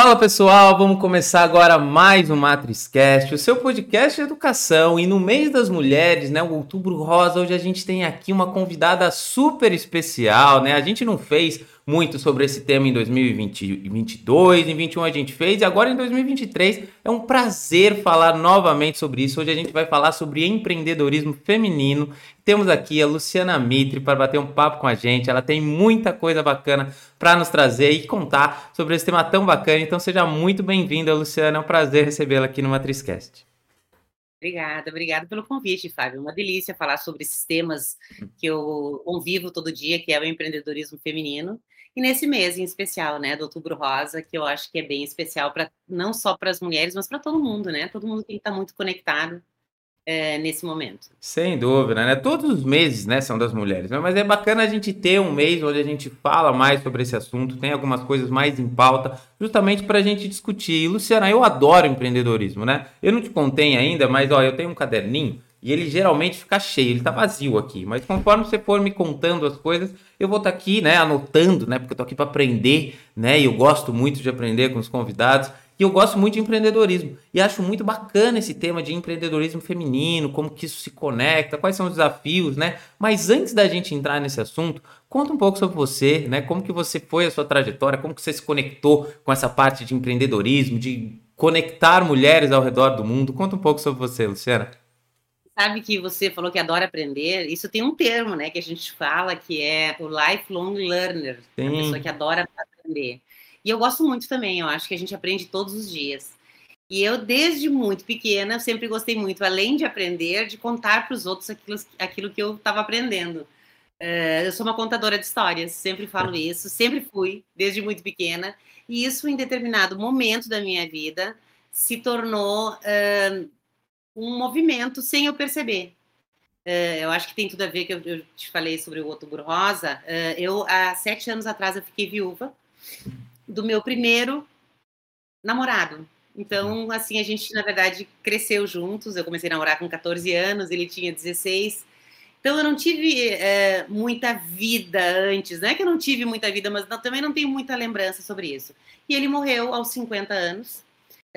Fala pessoal, vamos começar agora mais um MatrizCast, o seu podcast de educação. E no mês das mulheres, né, o Outubro Rosa, hoje a gente tem aqui uma convidada super especial, né? A gente não fez muito sobre esse tema em 2022, em 2021 a gente fez e agora em 2023 é um prazer falar novamente sobre isso. Hoje a gente vai falar sobre empreendedorismo feminino. Temos aqui a Luciana Mitre para bater um papo com a gente. Ela tem muita coisa bacana para nos trazer e contar sobre esse tema tão bacana. Então seja muito bem-vinda, Luciana. É um prazer recebê-la aqui no Matrizcast. Obrigada, obrigada pelo convite, Fábio. Uma delícia falar sobre esses temas que eu convivo todo dia, que é o empreendedorismo feminino. E nesse mês em especial, né, do Outubro Rosa, que eu acho que é bem especial para não só para as mulheres, mas para todo mundo, né? Todo mundo que estar tá muito conectado é, nesse momento. Sem dúvida, né? Todos os meses, né, são das mulheres, né? mas é bacana a gente ter um mês onde a gente fala mais sobre esse assunto, tem algumas coisas mais em pauta, justamente para a gente discutir. E, Luciana, eu adoro empreendedorismo, né? Eu não te contei ainda, mas ó, eu tenho um caderninho e ele geralmente fica cheio, ele tá vazio aqui. Mas conforme você for me contando as coisas, eu vou estar tá aqui, né, anotando, né, porque eu tô aqui para aprender, né, e eu gosto muito de aprender com os convidados. E eu gosto muito de empreendedorismo. E acho muito bacana esse tema de empreendedorismo feminino, como que isso se conecta, quais são os desafios, né? Mas antes da gente entrar nesse assunto, conta um pouco sobre você, né? Como que você foi a sua trajetória, como que você se conectou com essa parte de empreendedorismo, de conectar mulheres ao redor do mundo. Conta um pouco sobre você, Luciana sabe que você falou que adora aprender. Isso tem um termo, né, que a gente fala que é o lifelong learner, Sim. a pessoa que adora aprender. E eu gosto muito também. Eu acho que a gente aprende todos os dias. E eu, desde muito pequena, sempre gostei muito, além de aprender, de contar para os outros aquilo, aquilo que eu estava aprendendo. Uh, eu sou uma contadora de histórias, sempre falo isso, sempre fui, desde muito pequena. E isso, em determinado momento da minha vida, se tornou uh, um movimento sem eu perceber. Uh, eu acho que tem tudo a ver que eu, eu te falei sobre o Outubro Rosa. Uh, eu, há sete anos atrás, eu fiquei viúva do meu primeiro namorado. Então, assim, a gente, na verdade, cresceu juntos. Eu comecei a namorar com 14 anos, ele tinha 16. Então, eu não tive é, muita vida antes. Não é que eu não tive muita vida, mas não, também não tenho muita lembrança sobre isso. E ele morreu aos 50 anos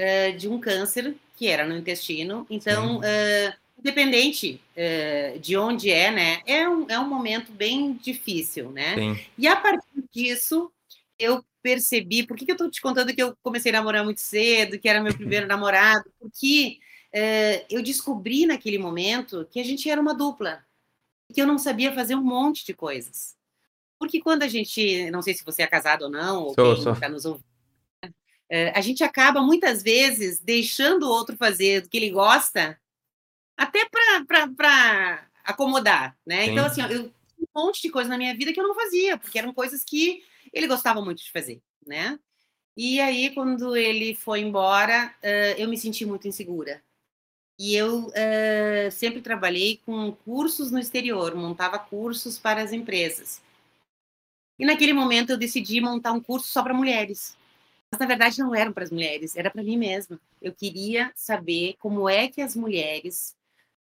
é, de um câncer que era no intestino. Então, uh, independente uh, de onde é, né, é um, é um momento bem difícil, né? Sim. E a partir disso, eu percebi, por que, que eu estou te contando que eu comecei a namorar muito cedo, que era meu primeiro namorado? Porque eu descobri naquele momento que a gente era uma dupla, que eu não sabia fazer um monte de coisas. Porque quando a gente, não sei se você é casado ou não, ou sou, quem está nos ouvindo, a gente acaba muitas vezes deixando o outro fazer o que ele gosta, até para acomodar, né? Sim. Então, assim, eu um monte de coisa na minha vida que eu não fazia, porque eram coisas que ele gostava muito de fazer, né? E aí, quando ele foi embora, eu me senti muito insegura. E eu sempre trabalhei com cursos no exterior, montava cursos para as empresas. E naquele momento eu decidi montar um curso só para mulheres mas na verdade não eram para as mulheres, era para mim mesma. Eu queria saber como é que as mulheres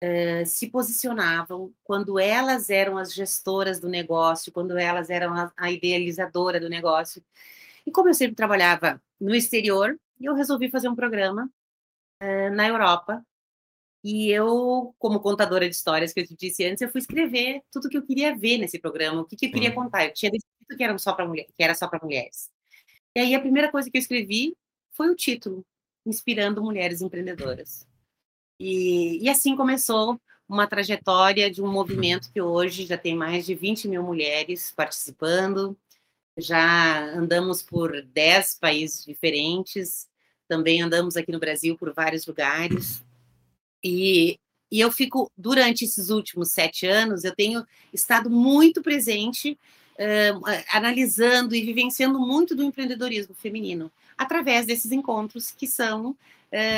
uh, se posicionavam quando elas eram as gestoras do negócio, quando elas eram a, a idealizadora do negócio. E como eu sempre trabalhava no exterior, eu resolvi fazer um programa uh, na Europa. E eu, como contadora de histórias que eu te disse antes, eu fui escrever tudo que eu queria ver nesse programa, o que, que eu queria contar. Eu tinha decidido que era só para mulher, que era só para mulheres. E aí a primeira coisa que eu escrevi foi o título, Inspirando Mulheres Empreendedoras. E, e assim começou uma trajetória de um movimento que hoje já tem mais de 20 mil mulheres participando, já andamos por 10 países diferentes, também andamos aqui no Brasil por vários lugares. E, e eu fico, durante esses últimos sete anos, eu tenho estado muito presente uh, analisando e vivenciando muito do empreendedorismo feminino através desses encontros que são uh,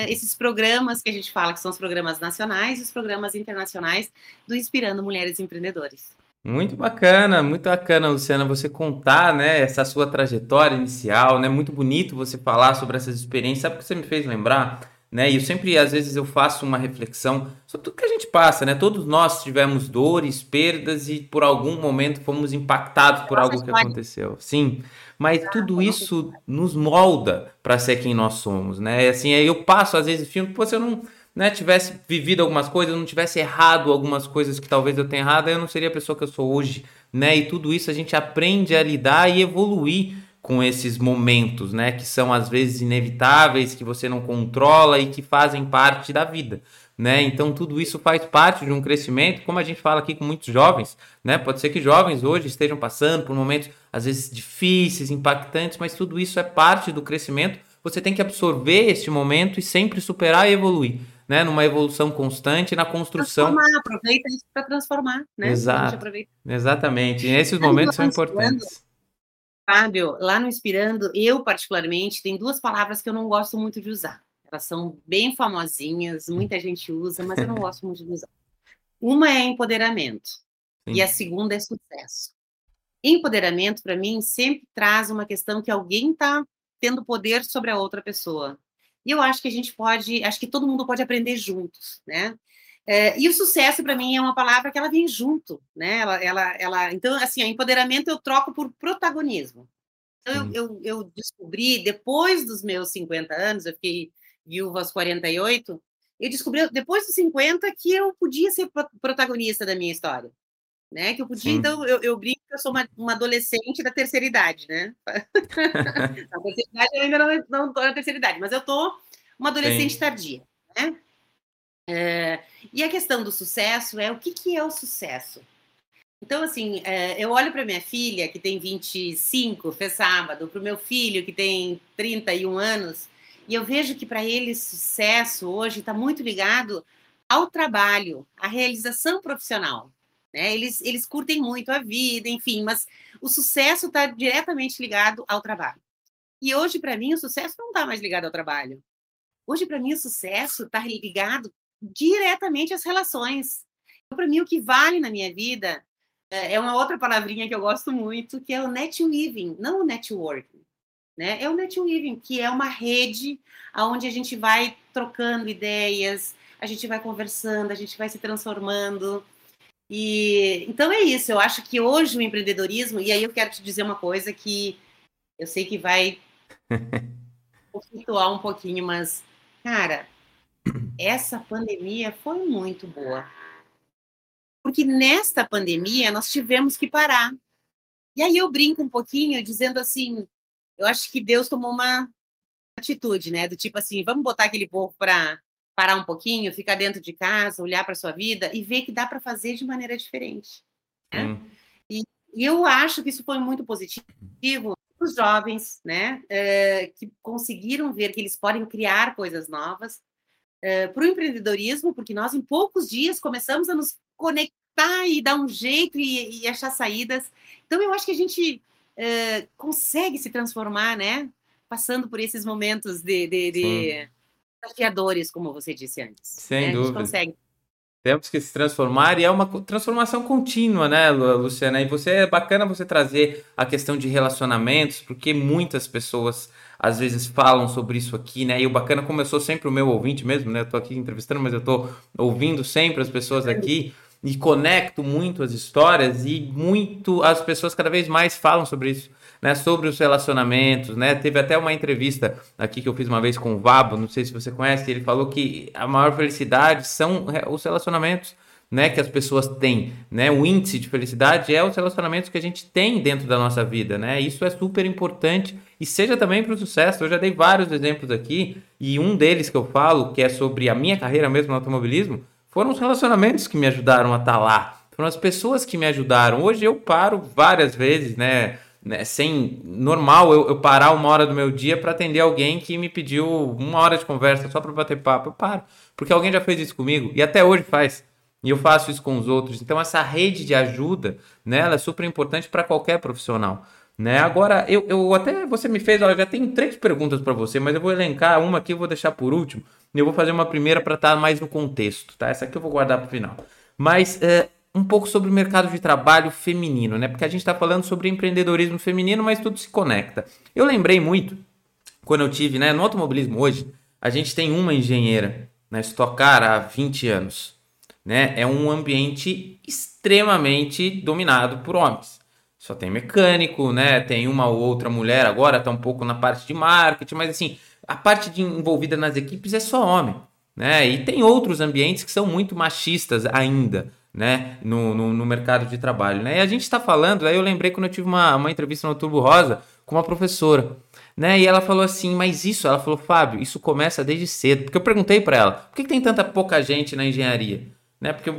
esses programas que a gente fala que são os programas nacionais e os programas internacionais do Inspirando Mulheres Empreendedoras. Muito bacana, muito bacana, Luciana, você contar, né, essa sua trajetória inicial, né, muito bonito você falar sobre essas experiências. Sabe o que você me fez lembrar? Né? E eu sempre, às vezes, eu faço uma reflexão sobre tudo que a gente passa, né? Todos nós tivemos dores, perdas e por algum momento fomos impactados por algo que aconteceu. Sim, mas tudo isso nos molda para ser quem nós somos, né? Assim, eu passo às vezes filme, pô, se eu não né, tivesse vivido algumas coisas, não tivesse errado algumas coisas que talvez eu tenha errado, eu não seria a pessoa que eu sou hoje, né? E tudo isso a gente aprende a lidar e evoluir com esses momentos, né, que são às vezes inevitáveis, que você não controla e que fazem parte da vida, né? Então tudo isso faz parte de um crescimento, como a gente fala aqui com muitos jovens, né? Pode ser que jovens hoje estejam passando por momentos às vezes difíceis, impactantes, mas tudo isso é parte do crescimento. Você tem que absorver este momento e sempre superar e evoluir, né? Numa evolução constante, na construção. Transformar, aproveita isso para transformar, né? Exato. Exatamente. E esses momentos são importantes. Fábio, lá no Inspirando, eu particularmente, tem duas palavras que eu não gosto muito de usar. Elas são bem famosinhas, muita gente usa, mas eu não gosto muito de usar. Uma é empoderamento Sim. e a segunda é sucesso. Empoderamento, para mim, sempre traz uma questão que alguém está tendo poder sobre a outra pessoa. E eu acho que a gente pode, acho que todo mundo pode aprender juntos, né? É, e o sucesso, para mim, é uma palavra que ela vem junto, né? Ela, ela, ela, então, assim, empoderamento eu troco por protagonismo. Então, eu, eu, eu, descobri, depois dos meus 50 anos, eu fiquei viúva aos 48, eu descobri, depois dos 50, que eu podia ser protagonista da minha história. Né? Que eu podia, Sim. então, eu, eu brinco que eu sou uma, uma adolescente da terceira idade, né? na terceira idade eu ainda não estou na terceira idade, mas eu estou uma adolescente Sim. tardia, né? É, e a questão do sucesso é o que, que é o sucesso? Então, assim, é, eu olho para minha filha, que tem 25, fez sábado, para o meu filho, que tem 31 anos, e eu vejo que para eles sucesso hoje está muito ligado ao trabalho, à realização profissional. Né? Eles, eles curtem muito a vida, enfim, mas o sucesso está diretamente ligado ao trabalho. E hoje, para mim, o sucesso não está mais ligado ao trabalho. Hoje, para mim, o sucesso está ligado diretamente às relações. Então, para mim, o que vale na minha vida é, é uma outra palavrinha que eu gosto muito, que é o netweaving, não o networking. Né? É o netweaving, que é uma rede onde a gente vai trocando ideias, a gente vai conversando, a gente vai se transformando. E então é isso. Eu acho que hoje o empreendedorismo, e aí eu quero te dizer uma coisa que eu sei que vai conflituar um pouquinho, mas cara, essa pandemia foi muito boa. Porque nesta pandemia nós tivemos que parar. E aí eu brinco um pouquinho dizendo assim, eu acho que Deus tomou uma atitude, né, do tipo assim, vamos botar aquele povo para parar um pouquinho, ficar dentro de casa, olhar para sua vida e ver que dá para fazer de maneira diferente. Né? E, e, eu acho que isso foi muito positivo para os jovens, né, é, que conseguiram ver que eles podem criar coisas novas, é, para o empreendedorismo, porque nós em poucos dias começamos a nos conectar e dar um jeito e, e achar saídas. Então eu acho que a gente é, consegue se transformar, né, passando por esses momentos de, de, de desafiadores, como você disse antes. Sem né? dúvida. A gente consegue. Temos que se transformar e é uma transformação contínua, né, Luciana? E você é bacana você trazer a questão de relacionamentos, porque muitas pessoas às vezes falam sobre isso aqui, né? E o bacana, sou sempre o meu ouvinte mesmo, né? Eu tô aqui entrevistando, mas eu tô ouvindo sempre as pessoas aqui e conecto muito as histórias e muito as pessoas cada vez mais falam sobre isso né, sobre os relacionamentos, né? Teve até uma entrevista aqui que eu fiz uma vez com o Vabo, não sei se você conhece, ele falou que a maior felicidade são os relacionamentos, né, que as pessoas têm, né? O índice de felicidade é os relacionamentos que a gente tem dentro da nossa vida, né? Isso é super importante e seja também para o sucesso. Eu já dei vários exemplos aqui e um deles que eu falo, que é sobre a minha carreira mesmo no automobilismo, foram os relacionamentos que me ajudaram a estar tá lá. Foram as pessoas que me ajudaram. Hoje eu paro várias vezes, né? né, sem normal eu, eu, parar uma hora do meu dia para atender alguém que me pediu uma hora de conversa só para bater papo. Eu paro, porque alguém já fez isso comigo e até hoje faz. E eu faço isso com os outros. Então essa rede de ajuda, né, ela é super importante para qualquer profissional. Né? Agora, eu, eu até você me fez, olha, já tenho três perguntas para você, mas eu vou elencar uma aqui, eu vou deixar por último. E eu vou fazer uma primeira para estar tá mais no contexto, tá? Essa aqui eu vou guardar para o final. Mas é, um pouco sobre o mercado de trabalho feminino, né? Porque a gente está falando sobre empreendedorismo feminino, mas tudo se conecta. Eu lembrei muito quando eu tive, né, no automobilismo hoje, a gente tem uma engenheira na Stock Car há 20 anos. Né? É um ambiente extremamente dominado por homens. Só tem mecânico, né? Tem uma ou outra mulher agora, tá um pouco na parte de marketing, mas assim, a parte de envolvida nas equipes é só homem, né? E tem outros ambientes que são muito machistas ainda, né? No, no, no mercado de trabalho, né? E a gente está falando, aí eu lembrei quando eu tive uma, uma entrevista no Turbo Rosa com uma professora, né? E ela falou assim, mas isso, ela falou, Fábio, isso começa desde cedo. Porque eu perguntei para ela, por que, que tem tanta pouca gente na engenharia? Né? Porque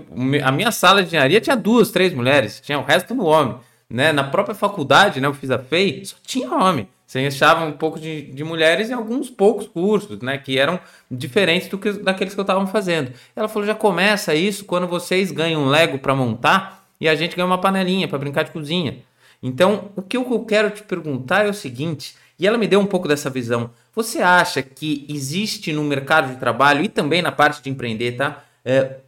a minha sala de engenharia tinha duas, três mulheres, tinha o resto no homem. Né? Na própria faculdade, né, eu fiz a FEI, só tinha homem. Você achava um pouco de, de mulheres em alguns poucos cursos, né? Que eram diferentes do que daqueles que eu estava fazendo. Ela falou: já começa isso quando vocês ganham um Lego para montar e a gente ganha uma panelinha para brincar de cozinha. Então, o que eu quero te perguntar é o seguinte, e ela me deu um pouco dessa visão. Você acha que existe no mercado de trabalho e também na parte de empreender, tá? É,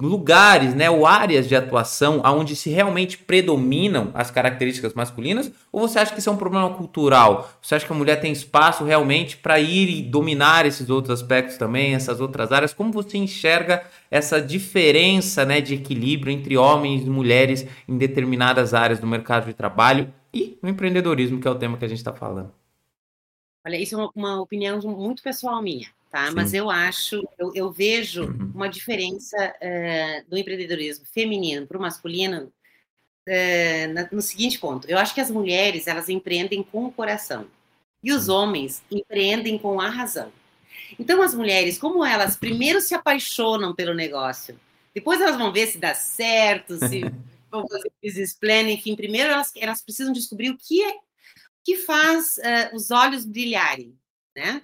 lugares, né, ou áreas de atuação onde se realmente predominam as características masculinas? Ou você acha que isso é um problema cultural? Você acha que a mulher tem espaço realmente para ir e dominar esses outros aspectos também, essas outras áreas? Como você enxerga essa diferença né, de equilíbrio entre homens e mulheres em determinadas áreas do mercado de trabalho e no empreendedorismo, que é o tema que a gente está falando? Olha, isso é uma, uma opinião muito pessoal minha tá? Sim. Mas eu acho, eu, eu vejo uhum. uma diferença uh, do empreendedorismo feminino para o masculino uh, no seguinte ponto. Eu acho que as mulheres elas empreendem com o coração e os homens empreendem com a razão. Então as mulheres, como elas primeiro se apaixonam pelo negócio, depois elas vão ver se dá certo, se vão fazer business plan, enfim, primeiro elas, elas precisam descobrir o que é que faz uh, os olhos brilharem, né?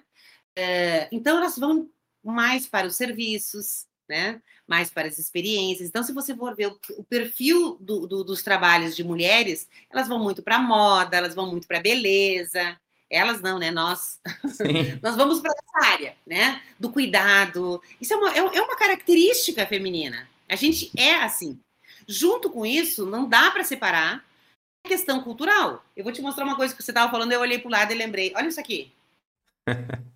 É, então, elas vão mais para os serviços, né? mais para as experiências. Então, se você for ver o, o perfil do, do, dos trabalhos de mulheres, elas vão muito para moda, elas vão muito para beleza. Elas não, né? Nós. Nós vamos para essa área, né? Do cuidado. Isso é uma, é, é uma característica feminina. A gente é assim. Junto com isso, não dá para separar a questão cultural. Eu vou te mostrar uma coisa que você estava falando, eu olhei para o lado e lembrei. Olha isso aqui.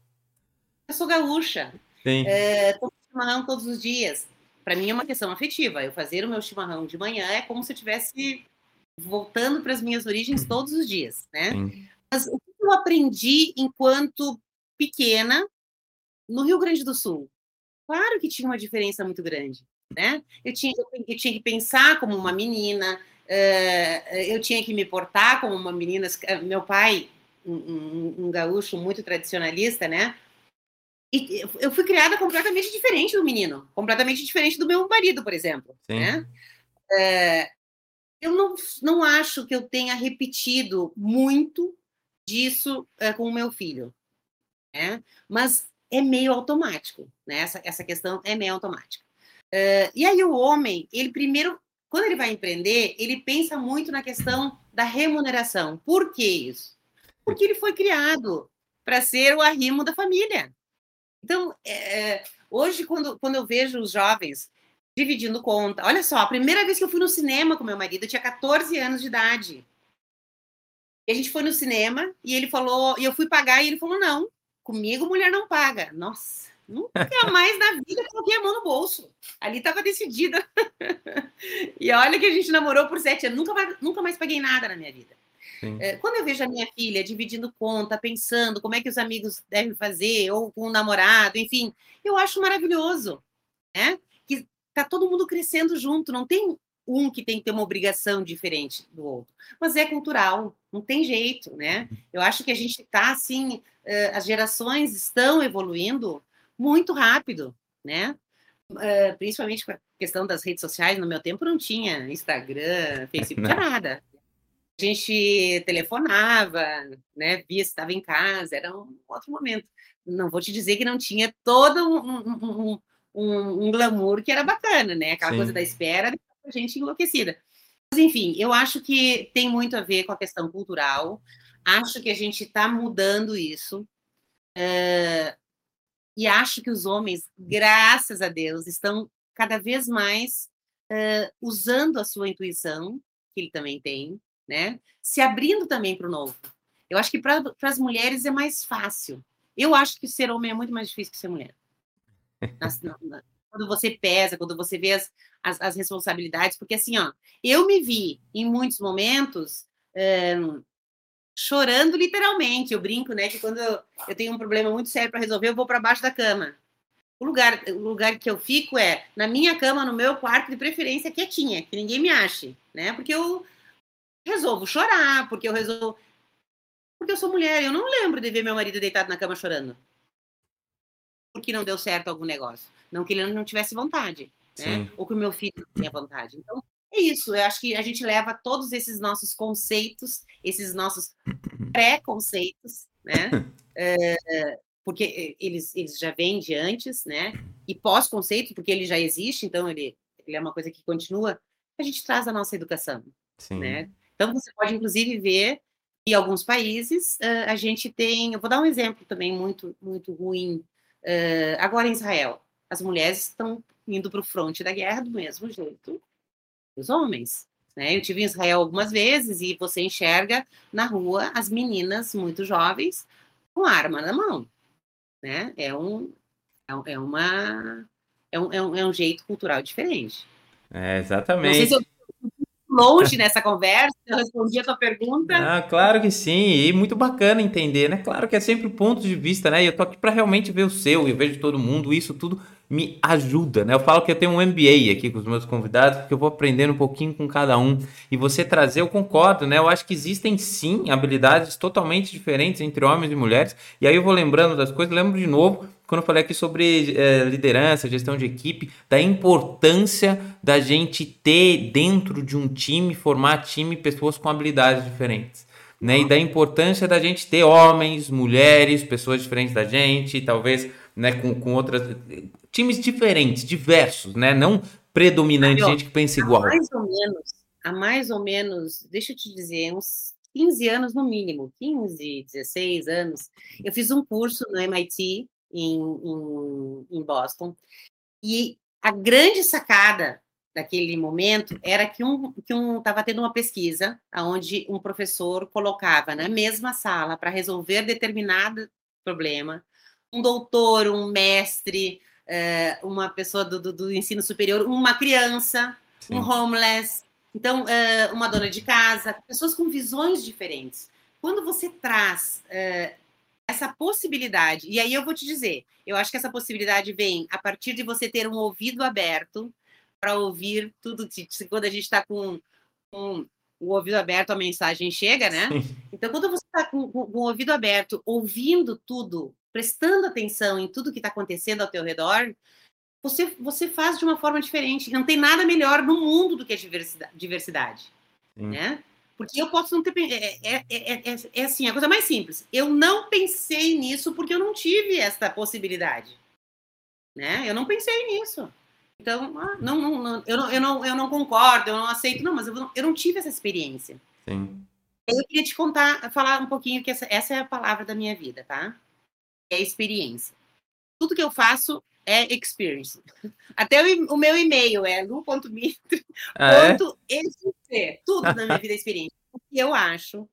Eu sou gaúcha. Sim. É, tomo chimarrão todos os dias. Para mim é uma questão afetiva. Eu fazer o meu chimarrão de manhã é como se eu estivesse voltando para as minhas origens todos os dias, né? Sim. Mas o que eu aprendi enquanto pequena no Rio Grande do Sul? Claro que tinha uma diferença muito grande, né? Eu tinha, eu tinha que pensar como uma menina, uh, eu tinha que me portar como uma menina. Meu pai, um, um, um gaúcho muito tradicionalista, né? E eu fui criada completamente diferente do menino, completamente diferente do meu marido, por exemplo. Sim. Né? É, eu não, não acho que eu tenha repetido muito disso é, com o meu filho, né? mas é meio automático, né? essa, essa questão é meio automática. É, e aí o homem, ele primeiro, quando ele vai empreender, ele pensa muito na questão da remuneração. Por que isso? Porque ele foi criado para ser o arrimo da família. Então, é, hoje, quando, quando eu vejo os jovens dividindo conta, olha só, a primeira vez que eu fui no cinema com meu marido, eu tinha 14 anos de idade. E a gente foi no cinema e ele falou, e eu fui pagar e ele falou: não, comigo mulher não paga. Nossa, nunca mais na vida coloquei a mão no bolso. Ali estava decidida. e olha que a gente namorou por sete anos, nunca nunca mais paguei nada na minha vida. É, quando eu vejo a minha filha dividindo conta, pensando como é que os amigos devem fazer, ou com o namorado, enfim, eu acho maravilhoso, né? Que tá todo mundo crescendo junto, não tem um que tem que ter uma obrigação diferente do outro, mas é cultural, não tem jeito, né? Eu acho que a gente está assim, as gerações estão evoluindo muito rápido, né? principalmente com a questão das redes sociais, no meu tempo não tinha Instagram, Facebook, não nada a gente telefonava, né, via se estava em casa, era um outro momento. Não vou te dizer que não tinha todo um, um, um, um glamour que era bacana, né? Aquela Sim. coisa da espera, a gente enlouquecida. Mas, enfim, eu acho que tem muito a ver com a questão cultural. Acho que a gente está mudando isso. Uh, e acho que os homens, graças a Deus, estão cada vez mais uh, usando a sua intuição, que ele também tem, né? Se abrindo também para o novo. Eu acho que para as mulheres é mais fácil, Eu acho que ser homem é muito mais difícil que ser mulher. na, na, quando você pesa, quando você vê as, as, as, responsabilidades, porque assim, ó, eu me vi em muitos momentos é, chorando literalmente. Eu brinco, né, que quando eu, eu tenho um problema muito sério para resolver, eu vou para baixo da cama. O lugar, o lugar que eu fico é na minha cama, no meu quarto, de preferência quietinha, que ninguém me ache, né? Porque eu resolvo chorar, porque eu resolvo. Porque eu sou mulher, eu não lembro de ver meu marido deitado na cama chorando. Porque não deu certo algum negócio. Não que ele não tivesse vontade, né? Ou que o meu filho não tinha vontade. Então, é isso. Eu acho que a gente leva todos esses nossos conceitos, esses nossos pré-conceitos, né? É, porque eles, eles já vêm de antes, né? E pós-conceito, porque ele já existe, então ele, ele é uma coisa que continua, a gente traz a nossa educação, Sim. né? Então você pode inclusive ver em alguns países uh, a gente tem, eu vou dar um exemplo também muito muito ruim. Uh, agora em Israel, as mulheres estão indo para o fronte da guerra do mesmo jeito os homens. Né? Eu tive em Israel algumas vezes e você enxerga na rua as meninas muito jovens com arma na mão né? É um, é, é uma, é um, é um, é um jeito cultural diferente. É, exatamente. Não sei se eu longe nessa conversa, eu respondi a tua pergunta. Ah, claro que sim, e muito bacana entender, né? Claro que é sempre o ponto de vista, né? E eu tô aqui para realmente ver o seu, eu vejo todo mundo, isso tudo me ajuda, né? Eu falo que eu tenho um MBA aqui com os meus convidados, porque eu vou aprendendo um pouquinho com cada um. E você trazer, eu concordo, né? Eu acho que existem sim habilidades totalmente diferentes entre homens e mulheres. E aí eu vou lembrando das coisas, lembro de novo quando eu falei aqui sobre é, liderança, gestão de equipe, da importância da gente ter dentro de um time, formar time, pessoas com habilidades diferentes. Né? E da importância da gente ter homens, mulheres, pessoas diferentes da gente, talvez né, com, com outras. times diferentes, diversos, né? Não predominante, gente que pensa igual. Mais ou menos, há mais ou menos, deixa eu te dizer, uns 15 anos no mínimo, 15, 16 anos, eu fiz um curso no MIT em, em, em Boston. E a grande sacada daquele momento era que um que um estava tendo uma pesquisa onde um professor colocava na mesma sala para resolver determinado problema um doutor, um mestre, é, uma pessoa do, do, do, ensino superior, uma criança, Sim. um homeless, então é, uma dona de casa, pessoas com visões diferentes. Quando você traz é, essa possibilidade, e aí eu vou te dizer, eu acho que essa possibilidade vem a partir de você ter um ouvido aberto para ouvir tudo. Quando a gente está com, com, o ouvido aberto, a mensagem chega, né? Sim. Então, quando você está com, com, o ouvido aberto, ouvindo tudo, prestando atenção em tudo que está acontecendo ao teu redor, você, você faz de uma forma diferente. Não tem nada melhor no mundo do que a diversidade, diversidade né? Porque eu posso não ter. É, é, é, é, assim, a coisa mais simples. Eu não pensei nisso porque eu não tive essa possibilidade. Né? Eu não pensei nisso. Então, ah, não, não, não, eu, não, eu, não, eu não concordo, eu não aceito, não, mas eu não, eu não tive essa experiência. Sim. Eu queria te contar, falar um pouquinho que essa, essa é a palavra da minha vida, tá? É experiência. Tudo que eu faço é experience. Até o, o meu e-mail é lu.mitre.ec. Ah, é? Tudo na minha vida é experiência. O que eu acho.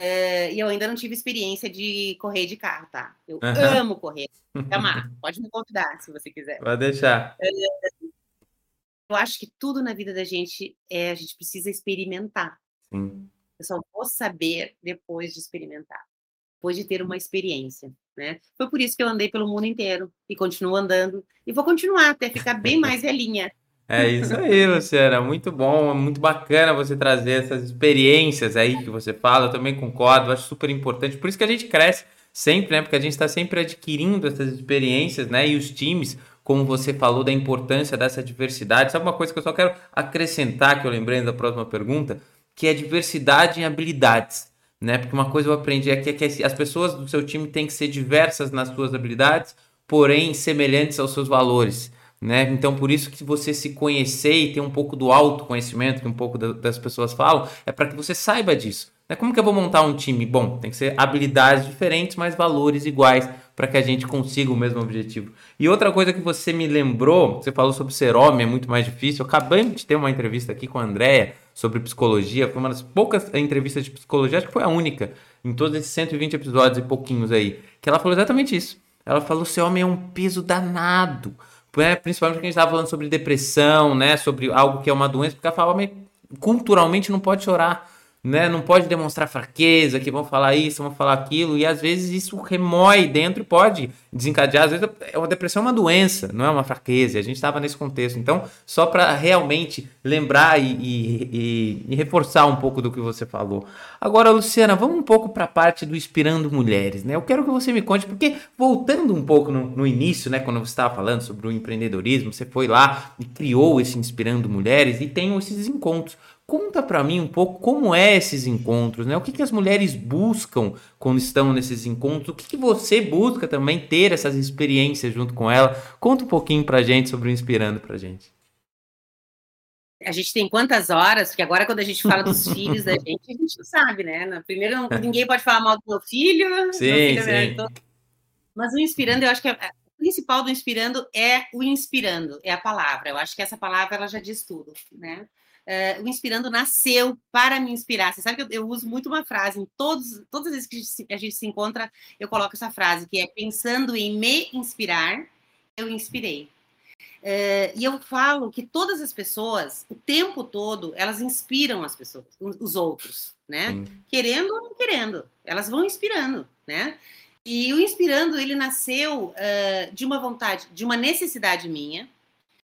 É, e eu ainda não tive experiência de correr de carro, tá? Eu amo correr. Amar. Pode me convidar se você quiser. Pode deixar. É, eu acho que tudo na vida da gente é a gente precisa experimentar. Sim. Eu só vou saber depois de experimentar, depois de ter uma experiência. Né? Foi por isso que eu andei pelo mundo inteiro e continuo andando e vou continuar até ficar bem mais velhinha. É isso aí, Luciana. Muito bom, muito bacana você trazer essas experiências aí que você fala. Eu também concordo, acho super importante. Por isso que a gente cresce sempre, né? Porque a gente está sempre adquirindo essas experiências, né? E os times, como você falou, da importância dessa diversidade. Sabe uma coisa que eu só quero acrescentar, que eu lembrei da próxima pergunta, que é diversidade em habilidades né? Porque uma coisa eu aprendi aqui é que as pessoas do seu time têm que ser diversas nas suas habilidades, porém semelhantes aos seus valores. Né? Então, por isso que você se conhecer e ter um pouco do autoconhecimento, que um pouco das pessoas falam, é para que você saiba disso. Né? Como que eu vou montar um time? Bom, tem que ser habilidades diferentes, mas valores iguais, para que a gente consiga o mesmo objetivo. E outra coisa que você me lembrou, você falou sobre ser homem, é muito mais difícil. Eu acabei de ter uma entrevista aqui com a Andrea sobre psicologia, foi uma das poucas entrevistas de psicologia, acho que foi a única, em todos esses 120 episódios e pouquinhos aí, que ela falou exatamente isso. Ela falou: ser homem é um peso danado. Né? Principalmente porque a gente estava falando sobre depressão, né? Sobre algo que é uma doença, porque ela fala, culturalmente não pode chorar né? Não pode demonstrar fraqueza, que vão falar isso, vão falar aquilo, e às vezes isso remói dentro e pode desencadear. Às vezes é uma depressão é uma doença, não é uma fraqueza. A gente estava nesse contexto. Então, só para realmente lembrar e, e, e, e, reforçar um pouco do que você falou. Agora, Luciana, vamos um pouco para a parte do Inspirando Mulheres, né? Eu quero que você me conte, porque voltando um pouco no, no início, né, quando você estava falando sobre o empreendedorismo, você foi lá e criou esse Inspirando Mulheres e tem esses encontros. Conta para mim um pouco como é esses encontros, né? O que, que as mulheres buscam quando estão nesses encontros? O que, que você busca também ter essas experiências junto com ela? Conta um pouquinho pra gente sobre o Inspirando pra gente. A gente tem quantas horas? Porque agora, quando a gente fala dos filhos da gente, a gente não sabe, né? Primeiro, ninguém pode falar mal do meu filho. Sim, meu filho é sim. Mas o Inspirando, eu acho que é, o principal do Inspirando é o inspirando, é a palavra. Eu acho que essa palavra ela já diz tudo, né? Uh, o Inspirando nasceu para me inspirar. Você sabe que eu, eu, uso muito uma frase, em todos, todas as vezes que a gente, a gente, se encontra, eu coloco essa frase, que é pensando em me inspirar, eu inspirei. Uh, e eu falo que todas as pessoas, o tempo todo, elas inspiram as pessoas, os outros, né? Sim. Querendo ou não querendo, elas vão inspirando, né? E o Inspirando, ele nasceu uh, de uma vontade, de uma necessidade minha.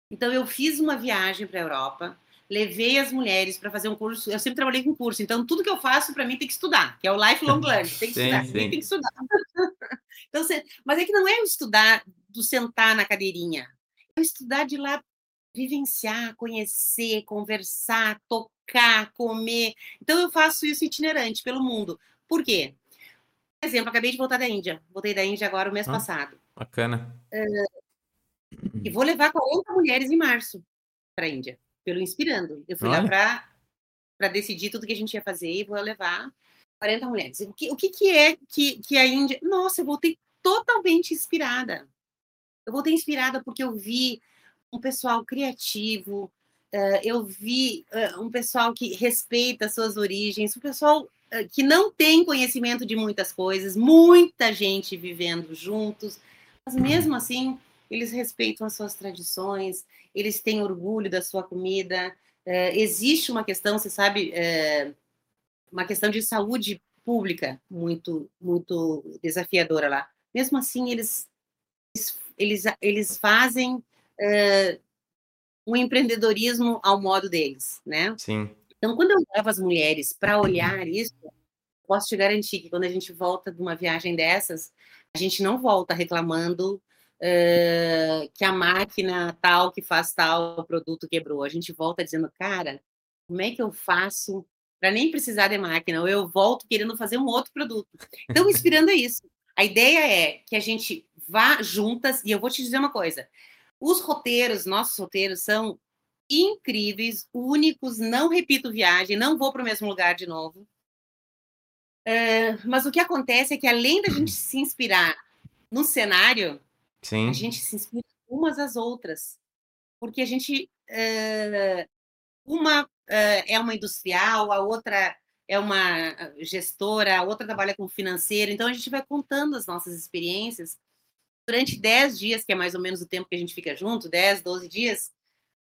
Então, eu fiz uma viagem para a Europa, levei as mulheres para fazer um curso. Eu sempre trabalhei com curso, então tudo que eu faço para mim tem que estudar, que é o lifelong learning, tem que sim, estudar, sim. tem que estudar. então, você, mas é que não é o estudar do sentar na cadeirinha, é o estudar de lá vivenciar, conhecer, conversar, tocar, comer. Então eu faço isso itinerante pelo mundo. Por quê? Exemplo, acabei de voltar da Índia. Voltei da Índia agora o mês ah, passado. Bacana. Uh, e vou levar 40 mulheres em março para a Índia pelo Inspirando. Eu fui Olha. lá para decidir tudo que a gente ia fazer e vou levar 40 mulheres. O que, o que, que é que, que a Índia. Nossa, eu voltei totalmente inspirada. Eu voltei inspirada porque eu vi um pessoal criativo, uh, eu vi uh, um pessoal que respeita suas origens, um pessoal que não tem conhecimento de muitas coisas, muita gente vivendo juntos, mas mesmo assim eles respeitam as suas tradições, eles têm orgulho da sua comida. É, existe uma questão, você sabe, é, uma questão de saúde pública muito, muito desafiadora lá. Mesmo assim, eles, eles, eles fazem é, um empreendedorismo ao modo deles, né? Sim. Então, quando eu levo as mulheres para olhar isso, posso te garantir que quando a gente volta de uma viagem dessas, a gente não volta reclamando uh, que a máquina tal que faz tal produto quebrou. A gente volta dizendo, cara, como é que eu faço para nem precisar de máquina? Ou eu volto querendo fazer um outro produto. Então, inspirando é isso. A ideia é que a gente vá juntas, e eu vou te dizer uma coisa: os roteiros, nossos roteiros, são incríveis, únicos, não repito viagem, não vou para o mesmo lugar de novo. Uh, mas o que acontece é que, além da gente se inspirar no cenário, Sim. A gente se inspira umas às outras, porque a gente uh, uma uh, é uma industrial, a outra é uma gestora, a outra trabalha com financeiro, então a gente vai contando as nossas experiências durante 10 dias, que é mais ou menos o tempo que a gente fica junto, 10, 12 dias,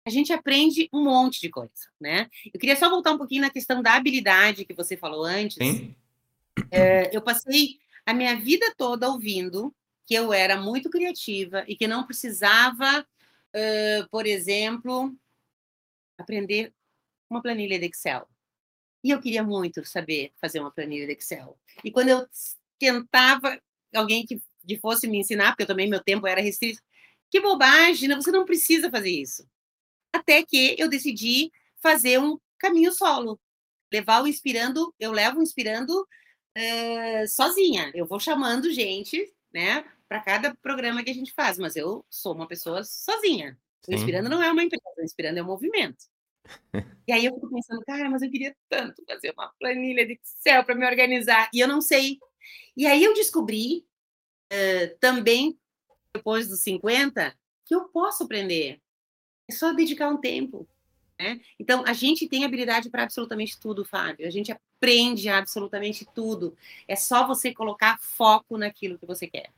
a gente aprende um monte de coisa, né? Eu queria só voltar um pouquinho na questão da habilidade que você falou antes. É, eu passei a minha vida toda ouvindo que eu era muito criativa e que não precisava, uh, por exemplo, aprender uma planilha de Excel. E eu queria muito saber fazer uma planilha de Excel. E quando eu tentava alguém que, que fosse me ensinar, porque eu também meu tempo era restrito, que bobagem, você não precisa fazer isso. Até que eu decidi fazer um caminho solo, levar o inspirando, eu levo o inspirando uh, sozinha. Eu vou chamando gente, né, para cada programa que a gente faz, mas eu sou uma pessoa sozinha. O Inspirando não é uma empresa, o Inspirando é um movimento. e aí eu fico pensando, cara, mas eu queria tanto fazer uma planilha de Excel para me organizar, e eu não sei. E aí eu descobri uh, também, depois dos 50, que eu posso aprender. É só dedicar um tempo. Né? Então, a gente tem habilidade para absolutamente tudo, Fábio. A gente aprende absolutamente tudo. É só você colocar foco naquilo que você quer.